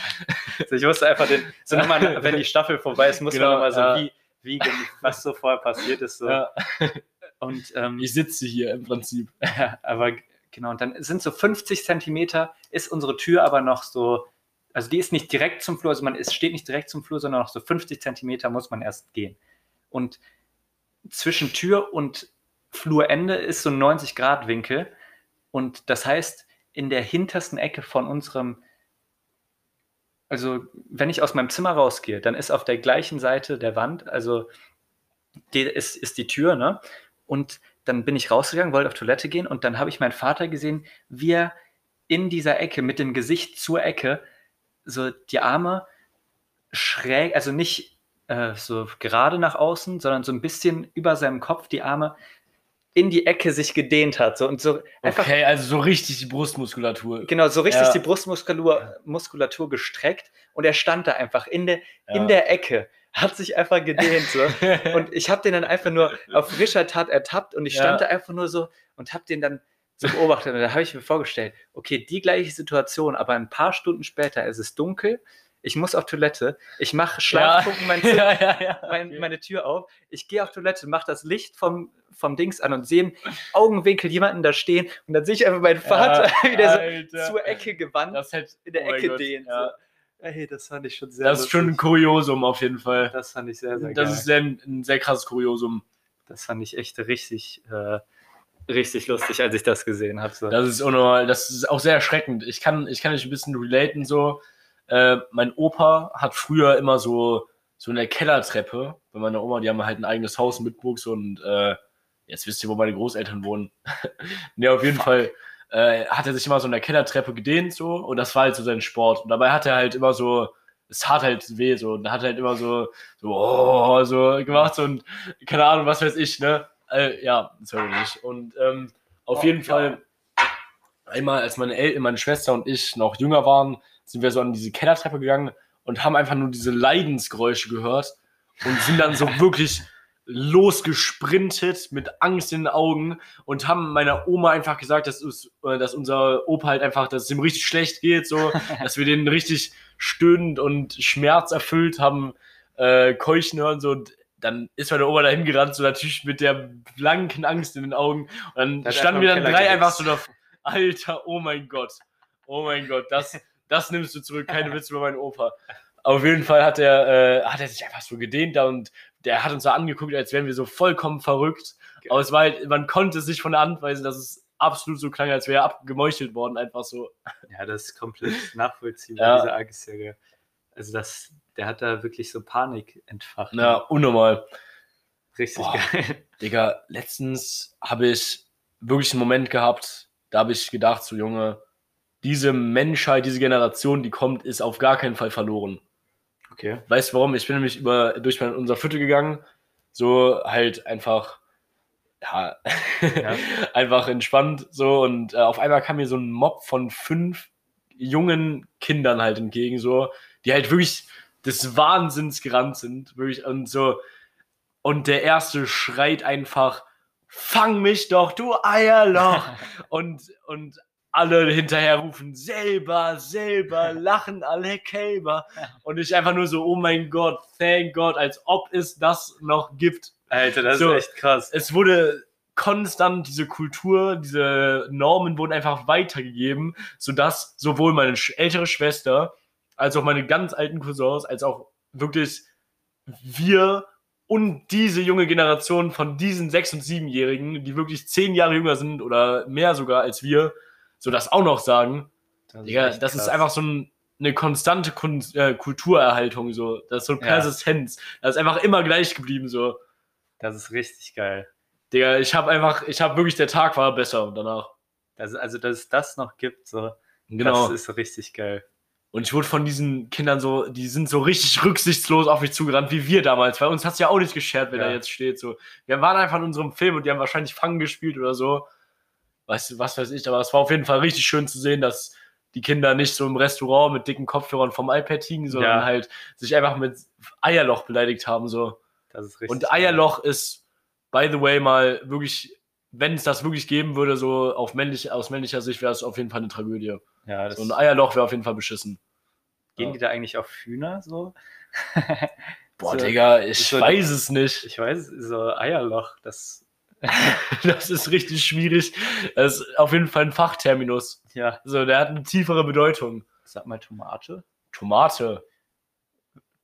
Also ich wusste einfach, den, so nochmal, wenn die Staffel vorbei ist, muss Genau, man nochmal so, ja. wie, wie, was so vorher passiert ist. So. Ja. <laughs> Und ähm, Ich sitze hier im Prinzip. Ja, <laughs> aber genau, und dann sind so 50 Zentimeter, ist unsere Tür aber noch so, also die ist nicht direkt zum Flur, also man ist, steht nicht direkt zum Flur, sondern noch so 50 Zentimeter muss man erst gehen. Und zwischen Tür und Flurende ist so ein 90-Grad-Winkel. Und das heißt, in der hintersten Ecke von unserem, also wenn ich aus meinem Zimmer rausgehe, dann ist auf der gleichen Seite der Wand, also die ist, ist die Tür, ne? Und dann bin ich rausgegangen, wollte auf Toilette gehen und dann habe ich meinen Vater gesehen, wie er in dieser Ecke mit dem Gesicht zur Ecke so die Arme schräg, also nicht äh, so gerade nach außen, sondern so ein bisschen über seinem Kopf die Arme in die Ecke sich gedehnt hat. So, und so einfach Okay, also so richtig die Brustmuskulatur. Genau, so richtig Ja. die Brustmuskulatur Muskulatur gestreckt und er stand da einfach in der, Ja. in der Ecke, hat sich einfach gedehnt. So. <laughs> Und ich habe den dann einfach nur auf frischer Tat ertappt und ich Ja. stand da einfach nur so und habe den dann so beobachtet. Und da habe ich mir vorgestellt, okay, die gleiche Situation, aber ein paar Stunden später ist es dunkel, ich muss auf Toilette, ich mache Schlaftrunken mein <laughs> Zimmer, ja, ja, ja. mein, okay. meine Tür auf. Ich gehe auf Toilette, mache das Licht vom, vom Dings an und sehe im Augenwinkel jemanden da stehen und dann sehe ich einfach meinen Vater <laughs> wieder Alter. so zur Ecke gewandt Das hätte, in der oh mein Ecke dehnt. Ja. So. Ey, das fand ich schon sehr Das ist schon ein lustig. Kuriosum auf jeden Fall. Das fand ich sehr, sehr Das geil. ist sehr, ein sehr krasses Kuriosum. Das fand ich echt richtig, äh, richtig lustig, als ich das gesehen habe. So. Das ist unnormal, das ist auch sehr erschreckend. Ich kann, ich kann dich ein bisschen relaten so. Äh, mein Opa hat früher immer so, so in der Kellertreppe, bei meiner Oma, die haben halt ein eigenes Haus in Bitburg und äh, jetzt wisst ihr, wo meine Großeltern wohnen. <laughs> ne, auf jeden Fall äh, hat er sich immer so in der Kellertreppe gedehnt so und das war halt so sein Sport. Und dabei hat er halt immer so, es tat halt weh so und hat halt immer so, so, oh, so gemacht so und keine Ahnung, was weiß ich, ne? Äh, ja, sorry nicht. Und ähm, auf Oh, jeden ja. Fall, einmal als meine Eltern, meine Schwester und ich noch jünger waren, sind wir so an diese Kellertreppe gegangen und haben einfach nur diese Leidensgeräusche gehört und sind dann so <laughs> wirklich losgesprintet mit Angst in den Augen und haben meiner Oma einfach gesagt, dass, es, äh, dass unser Opa halt einfach, dass es ihm richtig schlecht geht, so, <laughs> dass wir den richtig stöhnend und schmerzerfüllt haben äh, keuchen hören, so, und dann ist meine Oma dahin gerannt, so natürlich mit der blanken Angst in den Augen. Und dann Da hat er standen wir dann drei einfach so da, Alter, oh mein Gott, oh mein Gott, das, <laughs> das nimmst du zurück, keine Witze über meinen Opa. Auf jeden Fall hat er, äh, hat er sich einfach so gedehnt da und der hat uns so angeguckt, als wären wir so vollkommen verrückt. Aber es war halt, man konnte es nicht von der Hand weisen, dass es absolut so klang, als wäre er abgemeuchelt worden, einfach so. Ja, das ist komplett <laughs> nachvollziehbar, Ja. diese Angstjäger. Also das, der hat da wirklich so Panik entfacht. Na, unnormal. Richtig Boah. geil. <laughs> Digga, letztens habe ich wirklich einen Moment gehabt, da habe ich gedacht, so Junge, diese Menschheit, diese Generation, die kommt, ist auf gar keinen Fall verloren. Okay. Weißt du warum? Ich bin nämlich über, durch mein, unser Viertel gegangen, so halt einfach, ja, Ja. <laughs> einfach entspannt, so und äh, auf einmal kam mir so ein Mob von fünf jungen Kindern halt entgegen, so, die halt wirklich des Wahnsinns gerannt sind, wirklich und so, und der erste schreit einfach, fang mich doch, du Eierloch! <laughs> und, und alle hinterher rufen, selber, selber, <laughs> lachen alle Kälber. Und ich einfach nur so, oh mein Gott, thank God, als ob es das noch gibt. Alter, das So. ist echt krass. Es wurde konstant diese Kultur, diese Normen wurden einfach weitergegeben, sodass sowohl meine ältere Schwester als auch meine ganz alten Cousins, als auch wirklich wir und diese junge Generation von diesen sechs- und siebenjährigen, die wirklich zehn Jahre jünger sind oder mehr sogar als wir, so das auch noch sagen. Das Digga, echt das ist einfach so ein, eine konstante Kun äh, Kulturerhaltung, so. Das ist so eine Ja. Persistenz. Das ist einfach immer gleich geblieben, so. Das ist richtig geil. Digga, ich habe einfach, ich habe wirklich, der Tag war besser danach. Das, also, dass es das noch gibt, so, Genau. das ist richtig geil. Und ich wurde von diesen Kindern so, die sind so richtig rücksichtslos auf mich zugerannt, wie wir damals. Bei uns hat es ja auch nicht geschert, wer Ja. da jetzt steht. So. Wir waren einfach in unserem Film und die haben wahrscheinlich Fangen gespielt oder so. Du, was weiß ich, aber es war auf jeden Fall richtig schön zu sehen, dass die Kinder nicht so im Restaurant mit dicken Kopfhörern vom iPad hingen, sondern Ja. halt sich einfach mit Eierloch beleidigt haben. So. Das ist richtig Und geil. Eierloch ist, by the way, mal wirklich, wenn es das wirklich geben würde, so auf männlich, aus männlicher Sicht wäre es auf jeden Fall eine Tragödie. Ja, das, So ein Eierloch wäre auf jeden Fall beschissen. gehen Ja. die da eigentlich auf Hühner so? Boah, <laughs> So- Digga, ich so- weiß es nicht. Ich weiß, so Eierloch, das, <laughs> Das ist richtig schwierig. Das ist auf jeden Fall ein Fachterminus. ja, So, der hat eine tiefere Bedeutung. sag mal Tomate. Tomate.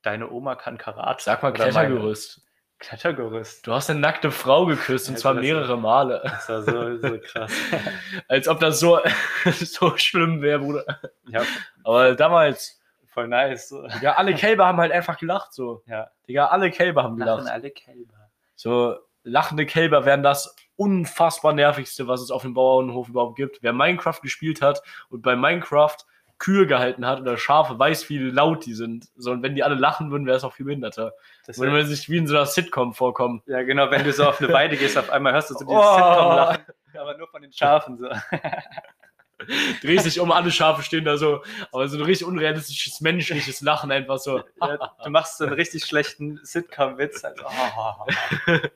Deine Oma kann Karate. Sag mal. Klettergerüst. Klettergerüst. Du hast eine nackte Frau geküsst und Alter, zwar mehrere Male. Das war so, so krass. <laughs> Als ob das so, <laughs> so schlimm wäre, Bruder. ja, Aber damals, voll nice. So. Digga, alle Kälber haben halt einfach gelacht. So. Ja, Digga, alle Kälber haben lachen gelacht. alle Kälber. So, lachende Kälber wären das unfassbar nervigste, was es auf dem Bauernhof überhaupt gibt. Wer Minecraft gespielt hat und bei Minecraft Kühe gehalten hat oder Schafe, weiß, wie laut die sind. So, und wenn die alle lachen würden, wäre es auch viel behinderter. Das Würde man sich wie in so einer Sitcom vorkommen. ja, genau, wenn du so auf eine Weide gehst, auf einmal hörst du so dieses Oh. Sitcom-Lachen, aber nur von den Schafen. So. <laughs> Drehst dich um, alle Schafe stehen da so, aber so ein richtig unrealistisches, menschliches Lachen einfach so. Ja, du machst so einen richtig schlechten Sitcom-Witz. Also, oh. <laughs>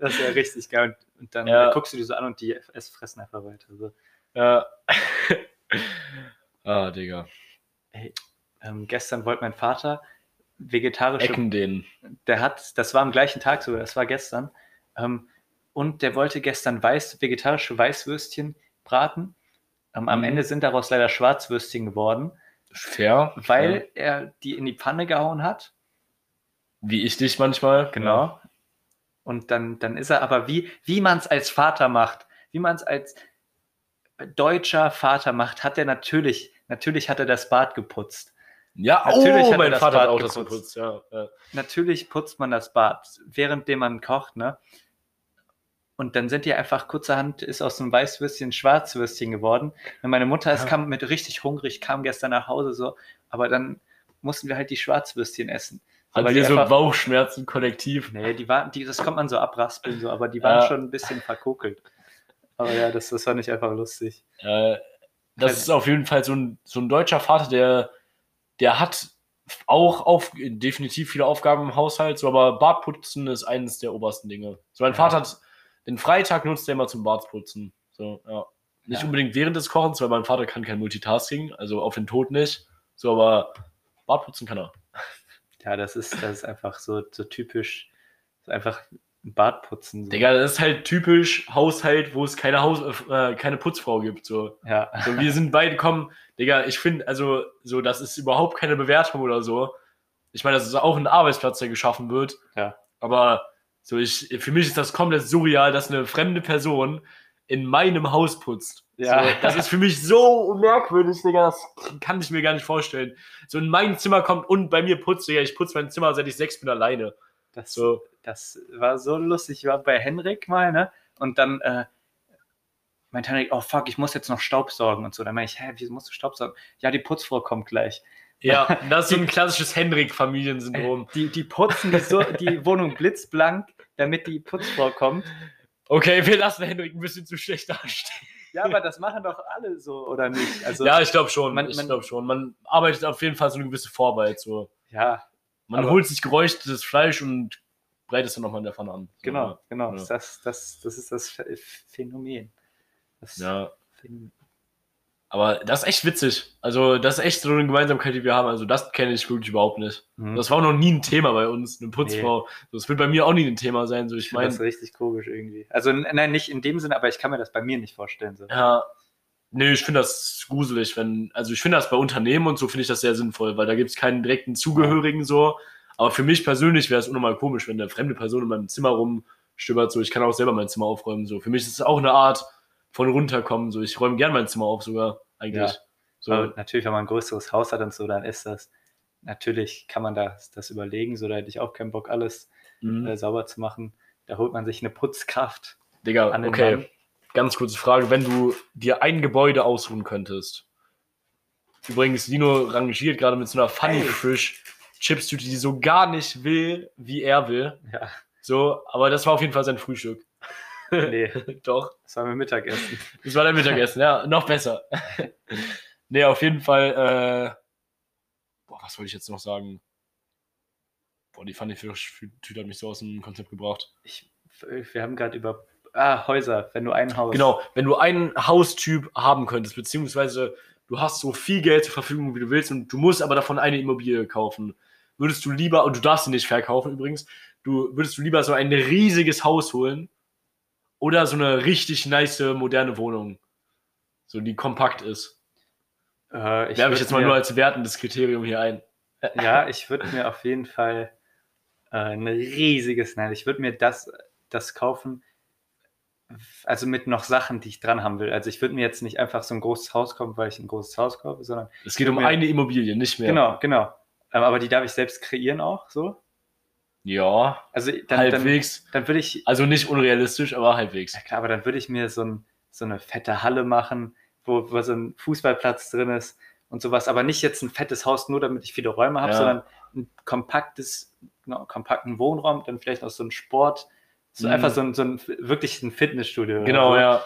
Das ist ja richtig geil. Und, und dann Ja. guckst du die so an und die es fressen einfach weiter. So. Ja. <laughs> ah, Digga. Ähm, gestern wollte mein Vater vegetarische Ecken den. der hat, das war am gleichen Tag sogar, das war gestern, ähm, und der wollte gestern weiß, vegetarische Weißwürstchen braten. Ähm, am Mhm. Ende sind daraus leider Schwarzwürstchen geworden, Fair. weil Ja. er die in die Pfanne gehauen hat. Wie ich dich manchmal. Genau. Und dann, dann ist er aber, wie, wie man es als Vater macht, wie man es als deutscher Vater macht, hat er natürlich, natürlich hat er das Bad geputzt. Ja, Natürlich oh, hat mein das Vater hat Bad auch das geputzt. geputzt. Ja, ja. Natürlich putzt man das Bad, währenddem man kocht, ne? Und dann sind die einfach kurzerhand, ist aus dem Weißwürstchen Schwarzwürstchen geworden. Und meine Mutter ist, Ja. kam mit richtig hungrig, kam gestern nach Hause so, aber dann mussten wir halt die Schwarzwürstchen essen. So, Hat weil ihr die so Bauchschmerzen kollektiv? Nee, die waren, die, das kommt man so abraspeln, so, aber die waren Ja. schon ein bisschen verkokelt. Aber ja, das, das fand ich einfach lustig. Äh, das ist auf jeden Fall so ein, so ein deutscher Vater, der, der hat auch auf, definitiv viele Aufgaben im Haushalt, so, aber Bartputzen ist eines der obersten Dinge. So, mein Ja. Vater hat den Freitag nutzt er immer zum Bartputzen. So, ja. Nicht Ja. unbedingt während des Kochens, weil mein Vater kann kein Multitasking, also auf den Tod nicht. So, aber Bartputzen kann er. Ja, das ist, das ist einfach so, so typisch, einfach ein Bad putzen. So. Digga, das ist halt typisch Haushalt, wo es keine, Haus, äh, keine Putzfrau gibt. So. Ja, So, wir sind beide kommen, Digga, ich finde, also, so, das ist überhaupt keine Bewertung oder so. Ich meine, das ist auch ein Arbeitsplatz, der geschaffen wird. Ja. Aber so, ich, für mich ist das komplett surreal, dass eine fremde Person in meinem Haus putzt. Ja. So, das ist für mich so merkwürdig, Digga, das kann ich mir gar nicht vorstellen. So in mein Zimmer kommt und bei mir putzt, Digga, ich putze mein Zimmer, seit ich sechs bin, alleine. das, So, das war so lustig. Ich war bei Henrik mal, ne? Und dann äh, meint Henrik, oh fuck, ich muss jetzt noch Staubsaugen und so. Dann meine ich, hä, wieso musst du Staubsaugen? Ja, die Putzfrau kommt gleich. ja, <laughs> das ist so ein klassisches Henrik-Familiensyndrom. Die, die putzen die, so, die Wohnung blitzblank, damit die Putzfrau kommt. Okay, wir lassen Henrik ein bisschen zu schlecht dastehen. Ja, aber das machen doch alle so, oder nicht? Also, ja, ich glaube schon. man- ich glaube schon. Man arbeitet auf jeden Fall so eine gewisse Vorarbeit. So. ja Man holt sich geräuchertes Fleisch und breitet es dann nochmal in der Pfanne an. So, genau, genau. Ja. Das, das, das ist das Ph- Phänomen. Das Ja. Phänomen. Aber das ist echt witzig. Also, das ist echt so eine Gemeinsamkeit, die wir haben. Also, das kenne ich wirklich überhaupt nicht. Mhm. Das war auch noch nie ein Thema bei uns, eine Putzfrau. Das wird bei mir auch nie ein Thema sein. So, ich Ich finde das meine, richtig komisch irgendwie. Also, nein, nicht in dem Sinne, aber ich kann mir das bei mir nicht vorstellen. So. ja. Nee, ich finde das gruselig, wenn, also ich finde das bei Unternehmen und so finde ich das sehr sinnvoll, weil da gibt es keinen direkten Zugehörigen so. Aber für mich persönlich wäre es unnormal komisch, wenn eine fremde Person in meinem Zimmer rumstöbert. So, ich kann auch selber mein Zimmer aufräumen. So, für mich ist es auch eine Art von runterkommen. So, ich räume gern mein Zimmer auf sogar eigentlich. Ja. So, Aber natürlich, wenn man ein größeres Haus hat und so, dann ist das, natürlich kann man das, das überlegen. So, da hätte ich auch keinen Bock, alles mhm. äh, sauber zu machen. Da holt man sich eine Putzkraft Digga, okay. Mann. Ganz kurze Frage, wenn du dir ein Gebäude ausruhen könntest. Übrigens, Lino rangiert gerade mit so einer Funny Ey. Fish Chipstüte, die so gar nicht will, wie er will. Ja, So, aber das war auf jeden Fall sein Frühstück. Nee, <laughs> Doch, das war mein Mittagessen. das war dein Mittagessen, ja, noch besser. <laughs> nee, auf jeden Fall, äh, boah, was wollte ich jetzt noch sagen? Boah, die Funny Fish Tüte hat mich so aus dem Konzept gebracht. Ich, wir haben gerade über ah, Häuser, wenn du ein Haus. Genau, wenn du einen Haustyp haben könntest, beziehungsweise du hast so viel Geld zur Verfügung, wie du willst, und du musst aber davon eine Immobilie kaufen, würdest du lieber, und du darfst sie nicht verkaufen übrigens, du würdest du lieber so ein riesiges Haus holen oder so eine richtig nice, moderne Wohnung, so die kompakt ist. Äh, ich Werfe ich jetzt mal nur als wertendes Kriterium hier ein. Ja, ich würde mir auf jeden Fall äh, ein riesiges, nein, ich würde mir das, das kaufen, also mit noch Sachen, die ich dran haben will. Also ich würde mir jetzt nicht einfach so ein großes Haus kaufen, weil ich ein großes Haus kaufe, sondern Es geht um mir- eine Immobilie, nicht mehr. genau, genau. Ähm, Aber die darf ich selbst kreieren auch, so. Ja, Also dann, dann, halbwegs. dann würde ich, Also nicht unrealistisch, aber halbwegs. ja klar, aber dann würde ich mir so, ein, so eine fette Halle machen, wo, wo so ein Fußballplatz drin ist und sowas. Aber nicht jetzt ein fettes Haus, nur damit ich viele Räume habe, Ja. sondern ein kompaktes, genau, kompakten Wohnraum, dann vielleicht auch so ein Sport, so Mhm. einfach so ein, so ein wirklich ein Fitnessstudio. Genau, so. ja.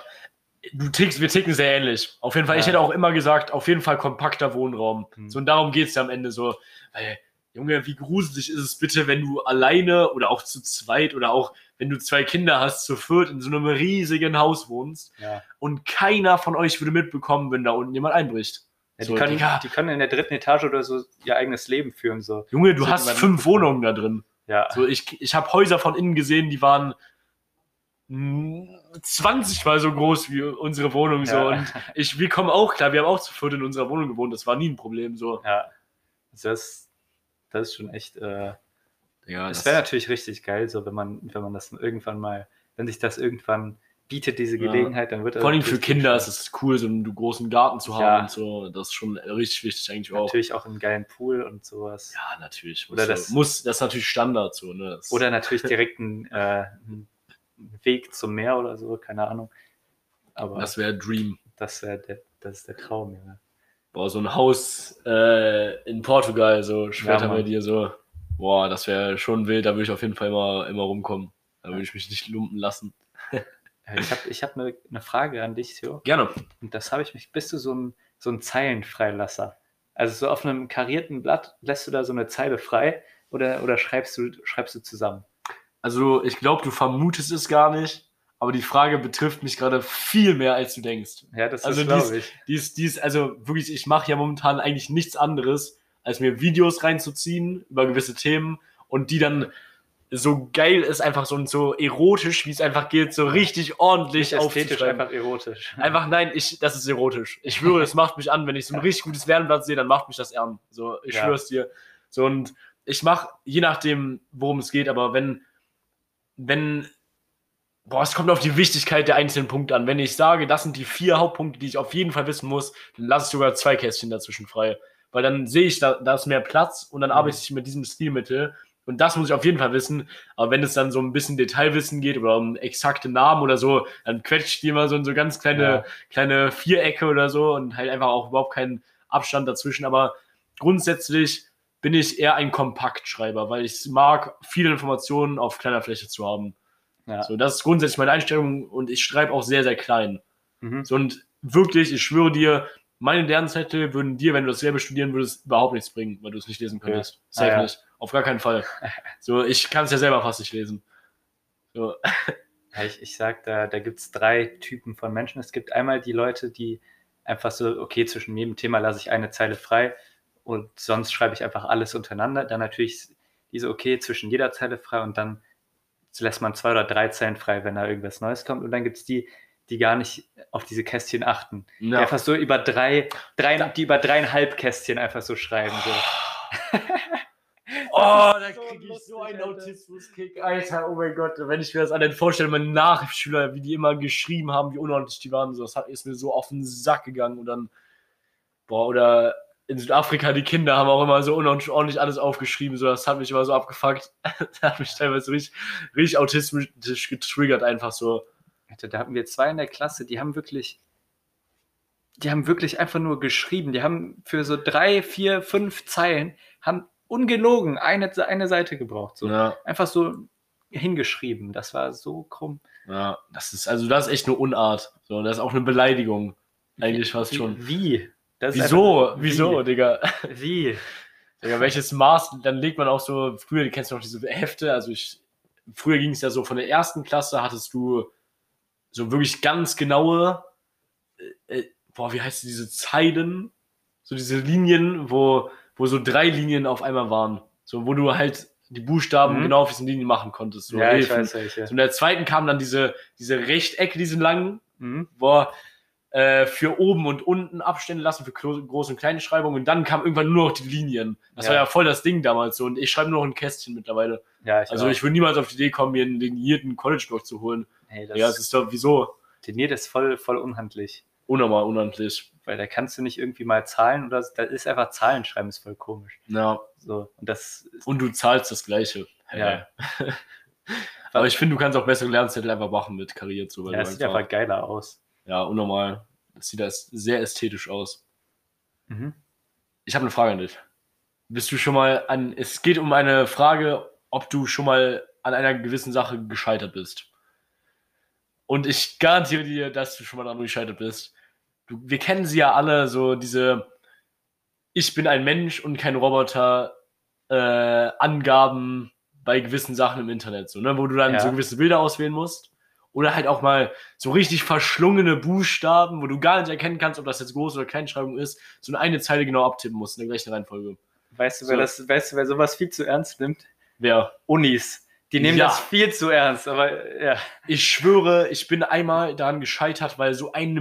Du tickst, wir ticken sehr ähnlich. Auf jeden Fall, ich Ja. hätte auch immer gesagt, auf jeden Fall kompakter Wohnraum. Mhm. So, und darum geht es ja am Ende so. Weil, Junge, wie gruselig ist es bitte, wenn du alleine oder auch zu zweit oder auch wenn du zwei Kinder hast, zu viert in so einem riesigen Haus wohnst Ja. und keiner von euch würde mitbekommen, wenn da unten jemand einbricht. Ja, die, So, können, die können in der dritten Etage oder so ihr eigenes Leben führen. So. Junge, du hast fünf. Wohnungen da drin. Ja. So, ich ich habe Häuser von innen gesehen, die waren mm, 20 mal so groß wie unsere Wohnung. So. Und ich, wir kommen auch klar, wir haben auch zu viert in unserer Wohnung gewohnt, das war nie ein Problem. So. ja. Das, das ist schon echt, äh, Ja, Das wäre natürlich richtig geil, so wenn man, wenn man das irgendwann mal, wenn sich das irgendwann bietet, diese Ja. Gelegenheit, dann wird das Vor allem für Kinder ist es cool, so einen großen Garten zu haben Ja. und so. Das ist schon richtig wichtig eigentlich auch. Natürlich auch einen geilen Pool und sowas. Ja, natürlich. Oder das- muss, das ist natürlich Standard so, ne? Das, Oder <laughs> natürlich direkt ein, äh, Weg zum Meer oder so, keine Ahnung. Aber das wäre Dream. das, wär der, das ist der Traum, ja. Boah, so ein Haus äh, in Portugal, so später Ja, bei dir, so. Boah, das wäre schon wild, da würde ich auf jeden Fall immer, immer rumkommen. Da würde ich mich nicht lumpen lassen. Äh, Ich habe ich hab eine, eine Frage an dich, Theo. Gerne. Und das habe ich mich. Bist du so ein, so ein Zeilenfreilasser? Also so auf einem karierten Blatt lässt du da so eine Zeile frei oder, oder schreibst, du, schreibst du zusammen? Also, ich glaube, du vermutest es gar nicht, aber die Frage betrifft mich gerade viel mehr, als du denkst. Ja, das Also ist, glaube ich. Die ist, die ist, also wirklich, ich mache ja momentan eigentlich nichts anderes, als mir Videos reinzuziehen über gewisse Themen und die dann so geil ist, einfach so, so erotisch, wie es einfach geht, so richtig ordentlich Nicht ästhetisch, einfach erotisch. Einfach nein, ich, das ist erotisch. Ich schwöre, das macht mich an. Wenn ich so ein richtig gutes Lernblatt sehe, dann macht mich das an. So, ich Ja. schwöre es dir. So, und ich mache, je nachdem, worum es geht, aber wenn, wenn, boah, es kommt auf die Wichtigkeit der einzelnen Punkte an. Wenn ich sage, das sind die vier Hauptpunkte, die ich auf jeden Fall wissen muss, dann lasse ich sogar zwei Kästchen dazwischen frei. Weil dann sehe ich, da, da ist mehr Platz und dann Mhm. arbeite ich mit diesem Stilmittel. Und das muss ich auf jeden Fall wissen. Aber wenn es dann so ein bisschen Detailwissen geht oder um exakte Namen oder so, dann quetsche ich die mal so in so ganz kleine, Ja. kleine Vierecke oder so und halt einfach auch überhaupt keinen Abstand dazwischen. Aber grundsätzlich bin ich eher ein Kompaktschreiber, weil ich mag, viele Informationen auf kleiner Fläche zu haben. Ja. So, das ist grundsätzlich meine Einstellung und ich schreibe auch sehr, sehr klein. Mhm. So, und wirklich, ich schwöre dir, meine Lernzettel würden dir, wenn du dasselbe studieren würdest, überhaupt nichts bringen, weil du es nicht lesen Okay. könntest. Ah, Safe ja. nicht. Auf gar keinen Fall. <laughs> So, ich kann es ja selber fast nicht lesen. So, <laughs> Ja, ich, ich sag, da, da gibt es drei Typen von Menschen. Es gibt einmal die Leute, die einfach so, okay, zwischen jedem Thema lasse ich eine Zeile frei und sonst schreibe ich einfach alles untereinander. Dann natürlich diese, okay, zwischen jeder Zeile frei und dann lässt man zwei oder drei Zeilen frei, wenn da irgendwas Neues kommt. Und dann gibt es die, die gar nicht auf diese Kästchen achten. Die ja. einfach so über drei, drei, die über dreieinhalb Kästchen einfach so schreiben. So. <laughs> Oh, da so kriege ich so einen. Autismus-Kick, Alter. Oh mein Gott, wenn ich mir das an den vorstelle, meine Nachschüler, wie die immer geschrieben haben, wie unordentlich die waren, so, das hat, ist mir so auf den Sack gegangen. Und dann, boah, oder in Südafrika, die Kinder haben auch immer so unordentlich ordentlich alles aufgeschrieben, so, das hat mich immer so abgefuckt. <laughs> das hat mich teilweise richtig, richtig autistisch getriggert, einfach so. Alter, da hatten wir zwei in der Klasse, die haben wirklich, die haben wirklich einfach nur geschrieben. Die haben für so drei, vier, fünf Zeilen, haben ungelogen eine, eine Seite gebraucht. So. Ja, Einfach so hingeschrieben. Das war so krumm. ja, das ist, also, das ist echt eine Unart. So, das ist auch eine Beleidigung. Eigentlich fast schon. Wie? Wieso? einfach- Wieso, Digga? Wie? Digga, welches Maß, dann legt man auch so, früher, du kennst du noch diese Hefte, also ich, früher ging es ja so, von der ersten Klasse hattest du so wirklich ganz genaue, äh, äh, boah, wie heißt diese Zeilen, so diese Linien, wo, wo so drei Linien auf einmal waren, so wo du halt die Buchstaben Mhm. genau auf diesen Linien machen konntest, so ja, ich Hilfen. weiß welche. So in der zweiten kamen dann diese, diese Rechtecke, diese langen, Mhm. wo äh, für oben und unten Abstände lassen für große und kleine Schreibungen und dann kamen irgendwann nur noch die Linien. Das Ja. war ja voll das Ding damals so und ich schreibe nur noch ein Kästchen mittlerweile. Ja, ich Also auch. ich würde niemals auf die Idee kommen, mir einen lignierten College-Block zu holen. Hey, das ja, es ist doch, wieso? Teniert ist voll, voll unhandlich. Unnormal, unhandlich. Weil da kannst du nicht irgendwie mal Zahlen oder da ist einfach Zahlen schreiben, ist voll komisch. Ja, So, und das und du zahlst das Gleiche. Ja. <laughs> Aber ich finde, du kannst auch bessere Lernzettel einfach machen mit kariert so. ja, das sieht einfach geiler aus. Ja, unnormal. Das sieht das sehr ästhetisch aus. Mhm. Ich habe eine Frage an dich. Bist du schon mal an. Es geht um eine Frage, ob du schon mal an einer gewissen Sache gescheitert bist. Und ich garantiere dir, dass du schon mal daran gescheitert bist. Du, wir kennen sie ja alle, so diese Ich bin ein Mensch und kein Roboter äh, Angaben bei gewissen Sachen im Internet, so, ne, wo du dann Ja. so gewisse Bilder auswählen musst. Oder halt auch mal so richtig verschlungene Buchstaben, wo du gar nicht erkennen kannst, ob das jetzt Groß- oder Kleinschreibung ist, so eine Zeile genau abtippen musst in der gleichen Reihenfolge. Weißt du, wer So. das, weißt du, wer sowas viel zu ernst nimmt? Wer? Unis. Die nehmen Ja. das viel zu ernst, aber ja. Ich schwöre, ich bin einmal daran gescheitert, weil so ein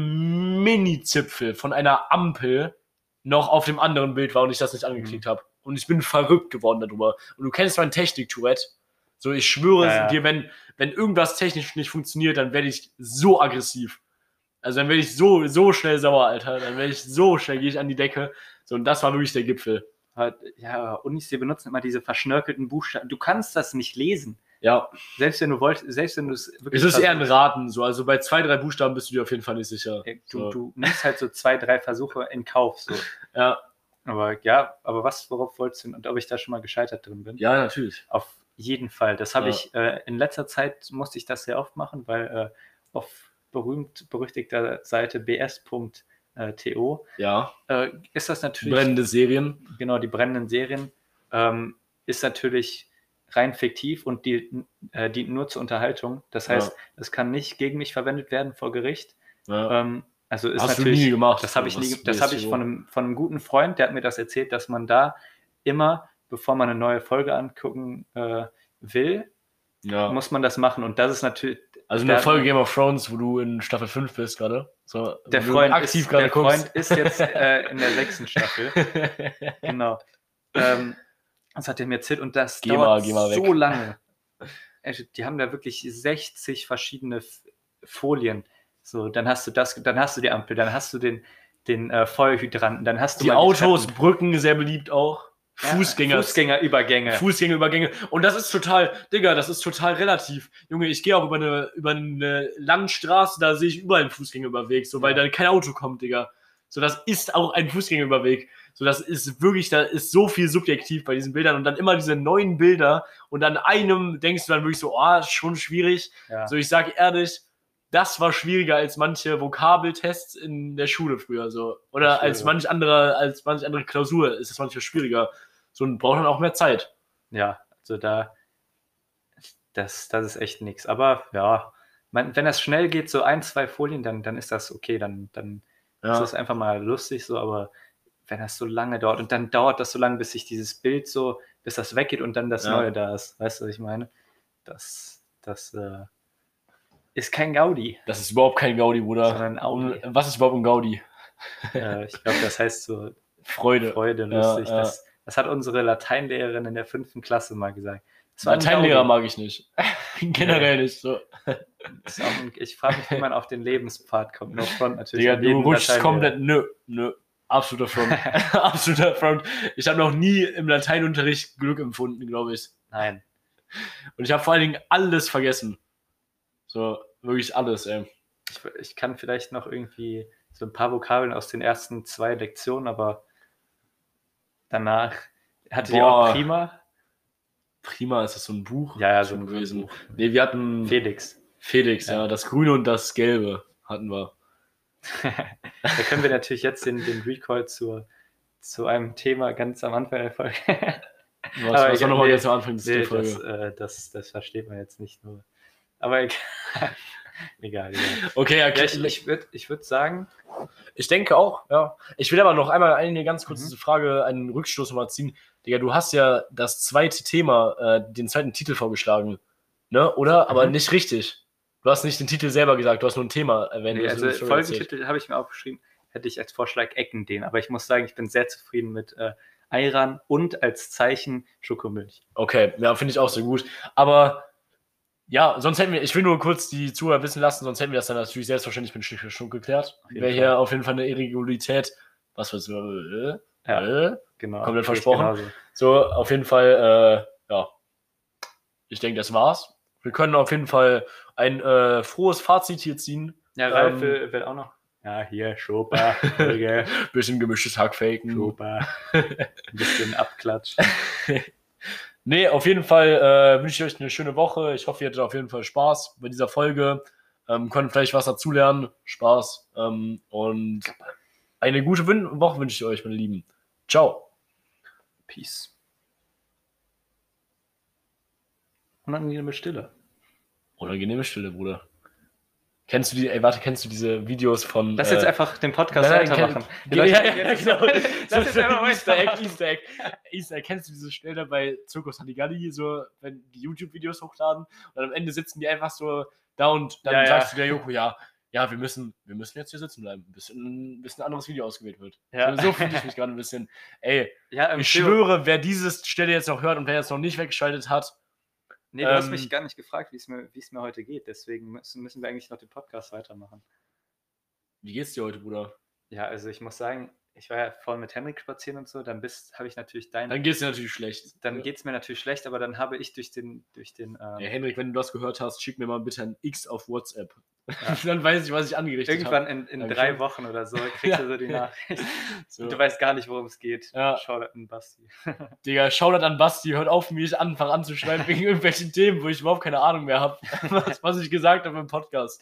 Mini-Zipfel von einer Ampel noch auf dem anderen Bild war und ich das nicht angeklickt Mhm. habe. Und ich bin verrückt geworden darüber. Und du kennst mein Technik-Tourette. So, ich schwöre Ja, ja. dir, wenn, wenn irgendwas technisch nicht funktioniert, dann werde ich so aggressiv. Also dann werde ich so, so schnell sauer, Alter. Dann werde ich so schnell, gehe ich an die Decke. So, und das war wirklich der Gipfel. Ja, Unis, die benutzen immer diese verschnörkelten Buchstaben. Du kannst das nicht lesen. Ja, Selbst wenn du wolltest, selbst wenn du es wirklich. es ist eher ein. Raten. So, also bei zwei, drei Buchstaben bist du dir auf jeden Fall nicht sicher. Du, so. du nimmst halt so zwei, drei Versuche in Kauf. So. <laughs> Ja, Aber ja, aber was, worauf wolltest du und ob ich da schon mal gescheitert drin bin? ja, natürlich. Auf jeden Fall. Das habe Ja. ich äh, in letzter Zeit musste ich das sehr oft machen, weil äh, auf berühmt berüchtigter Seite bs.to Ja, äh, ist das natürlich brennende Serien. genau die brennenden Serien ähm, ist natürlich rein fiktiv und die, äh, dient nur zur Unterhaltung. Das heißt, Ja. es kann nicht gegen mich verwendet werden vor Gericht. Ja. Ähm, also ist Hast du natürlich nie gemacht. das habe ich nie, das habe ich von einem, von einem guten Freund, der hat mir das erzählt, dass man da immer, bevor man eine neue Folge angucken äh, will, Ja. muss man das machen. Und das ist natürlich, Also der eine Folge Game of Thrones, wo du in Staffel 5 bist gerade. So, der Freund, aktiv ist, der guckst. Freund ist jetzt äh, in der sechsten <laughs> Staffel. genau. Ähm, das hat er mir erzählt und das Geh dauert mal, geh mal so weg. lange. <laughs> Die haben da wirklich 60 verschiedene Folien. So, dann hast du das, dann hast du die Ampel, dann hast du den, den äh, Feuerhydranten, dann hast du Die Autos, Treppen. Brücken, sehr beliebt auch. Ja, Fußgänger. Fußgängerübergänge. Fußgängerübergänge. Und das ist total, Digga, das ist total relativ. Junge, ich gehe auch über eine, über eine Landstraße, da sehe ich überall einen Fußgängerüberweg, so, weil da kein Auto kommt, Digga. So, das ist auch ein Fußgängerüberweg. So, das ist wirklich, da ist so viel subjektiv bei diesen Bildern und dann immer diese neuen Bilder und an einem denkst du dann wirklich so, oh, schon schwierig. ja. So, ich sage ehrlich, das war schwieriger als manche Vokabeltests in der Schule früher, so. Oder als manch andere, als manch andere Klausur ist es manchmal schwieriger. So, und braucht dann auch mehr Zeit. ja, also da, das, das ist echt nichts. Aber ja, man, wenn das schnell geht, so ein, zwei Folien, dann, dann ist das okay, dann, dann Ja. ist das einfach mal lustig so, aber wenn das so lange dauert und dann dauert das so lange, bis sich dieses Bild so, bis das weggeht und dann das Ja. Neue da ist. Weißt du, was ich meine? Das, das äh, ist kein Gaudi, Das ist überhaupt kein Gaudi, Bruder. sondern Audi. Was ist überhaupt ein Gaudi? äh, ich glaube, das heißt so Freude. Freude, lustig. ja. Das, das hat unsere Lateinlehrerin in der fünften Klasse mal gesagt. Lateinlehrer mag ich nicht. <laughs> Generell nicht. So. Auch ich frage mich, wie man auf den Lebenspfad kommt. No front natürlich. Digga, du rutschst komplett. Nö, nö. Absoluter Front. <laughs> <laughs> Absoluter Front. Ich habe noch nie im Lateinunterricht Glück empfunden, glaube ich. Nein. Und ich habe vor allen Dingen alles vergessen. So, wirklich alles, ey. Ich, ich kann vielleicht noch irgendwie so ein paar Vokabeln aus den ersten zwei Lektionen, aber danach hatte die auch prima. Prima ist das so ein Buch. Ja, ja, so ein gewesen. Buch. Nee, wir hatten Felix. Felix, ja. Ja. Das Grüne und das Gelbe hatten wir. <laughs> da können wir natürlich jetzt den, den Recall zur, zu einem Thema ganz am Anfang der Folge. Was, Aber was war nochmal nee, ganz am Anfang der nee, Folge? das, äh, das, das versteht man jetzt nicht nur. Aber egal. <laughs> egal, egal. okay, ja, Ja, ich ich würde ich würd sagen, Ich denke auch, ja. Ich will aber noch einmal eine ganz kurz Mhm. Frage, einen Rückstoß nochmal ziehen. Digga, du hast ja das zweite Thema, äh, den zweiten Titel vorgeschlagen. Ne? Oder? Aber Mhm. nicht richtig. Du hast nicht den Titel selber gesagt, du hast nur ein Thema erwähnt. nee, also. Folgentitel habe ich mir aufgeschrieben, hätte ich als Vorschlag Ecken den. Aber ich muss sagen, ich bin sehr zufrieden mit äh, Ayran und als Zeichen Schokomilch. Okay, ja, finde ich auch sehr gut. Aber ja, sonst hätten wir, ich will nur kurz die Zuhörer wissen lassen, sonst hätten wir das dann natürlich selbstverständlich mit für Stück geklärt. Wäre hier auf jeden Fall eine Irregularität. Was war's? Äh, Ja. äh, Genau. Komplett versprochen. genauso. So, auf jeden Fall, äh, ja. Ich denke, das war's. Wir können auf jeden Fall ein äh, frohes Fazit hier ziehen. Ja, Ralf Ähm, will, auch noch. Ja, hier, Schopa, <laughs> Bisschen gemischtes Hackfaken. Schopa. <laughs> Ein bisschen Abklatsch. <laughs> Nee, auf jeden Fall äh, wünsche ich euch eine schöne Woche. Ich hoffe, ihr hattet auf jeden Fall Spaß bei dieser Folge. Ähm, könnt vielleicht was dazulernen. Spaß. Ähm, und eine gute Win Woche wünsche ich euch, meine Lieben. Ciao. Peace. Unangenehme Stille. Unangenehme Stille, Bruder. Kennst du die, ey, warte, kennst du diese Videos von. Lass äh, jetzt einfach den Podcast Nein, nein, weitermachen. kenn- Ja, ja, ja, genau. <laughs> Lass jetzt einfach Easter Egg. Easter Egg. Easter Egg. Kennst du diese Stelle bei Zirkus Halligalli, so, wenn die YouTube-Videos hochladen und am Ende sitzen die einfach so da und dann Ja, sagst du der Joko, ja, ja, wir müssen, wir müssen jetzt hier sitzen bleiben, bis ein, bis ein anderes Video ausgewählt wird. Ja. So, so fühle ich mich gerade ein bisschen. Ey, Ja, ich schwöre, wer diese Stelle jetzt noch hört und wer jetzt noch nicht weggeschaltet hat, Nee, du hast ähm, mich gar nicht gefragt, wie es mir, wie es mir heute geht. Deswegen müssen, müssen wir eigentlich noch den Podcast weitermachen. wie geht's dir heute, Bruder? Ja, also ich muss sagen, ich war ja vorhin mit Henrik spazieren und so, dann bist, habe ich natürlich dein, Dann geht's dir natürlich schlecht. dann ja. geht es mir natürlich schlecht, aber dann habe ich durch den, durch den, ähm, Ey, Henrik, wenn du das gehört hast, schick mir mal bitte ein X auf WhatsApp. Ja. <laughs> Dann weiß ich, was ich angerichtet irgendwann habe. in, in drei Wochen oder so <laughs> kriegst du so die Nachricht. <laughs> So. Und du weißt gar nicht, worum es geht. Ja. Schau an Basti. Digga, Shoutout an Basti, hört auf, mich einfach anzuschreiben wegen irgendwelchen Themen, wo ich überhaupt keine Ahnung mehr habe, was, was ich gesagt habe im Podcast.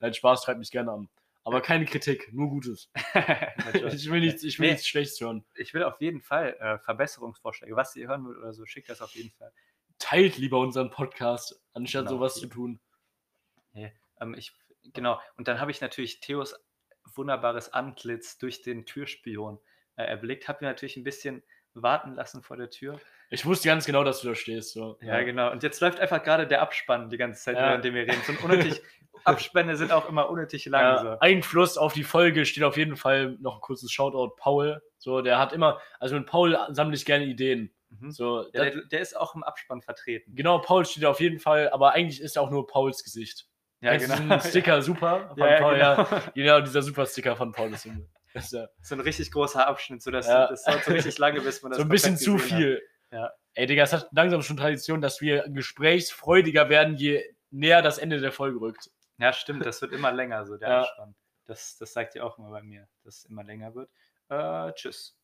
Nein, Spaß, schreibt mich gerne an. Aber keine Kritik, nur Gutes. <laughs> Ich will nichts, ich will Nee. nichts Schlechtes hören. ich will auf jeden Fall äh, Verbesserungsvorschläge. Was ihr hören wollt oder so, schickt das auf jeden Fall. Teilt lieber unseren Podcast, anstatt Genau. sowas zu tun. Ähm, ich, genau, und dann habe ich natürlich Theos wunderbares Antlitz durch den Türspion äh, erblickt. Habe mir natürlich ein bisschen warten lassen vor der Tür. Ich wusste ganz genau, dass du da stehst. So. Ja, genau. Und jetzt läuft einfach gerade der Abspann die ganze Zeit, Ja. während wir reden. So ein unnötig, <laughs> Abspänne sind auch immer unnötig lang. Ja, so. Einfluss auf die Folge steht auf jeden Fall noch ein kurzes Shoutout Paul. So, der hat immer, also mit Paul sammle ich gerne Ideen. Mhm. So, Ja, das- der, der ist auch im Abspann vertreten. genau, Paul steht auf jeden Fall, aber eigentlich ist auch nur Pauls Gesicht. Ja, du genau. diesen <laughs> Sticker super von Ja, ja, Paul, ja. genau. <laughs> Genau, dieser super Sticker von Paul ist, das ist ja So ein richtig großer Abschnitt, so dass Ja. das dauert so richtig lange, bis man das so ein bisschen zu gesehen hat. Ja. Ey, Digga, es hat langsam schon Tradition, dass wir gesprächsfreudiger werden, je näher das Ende der Folge rückt. Ja, stimmt, das wird immer länger, so der Ja. Abspann. Das, das sagt ihr auch immer bei mir, dass es immer länger wird. Äh, tschüss.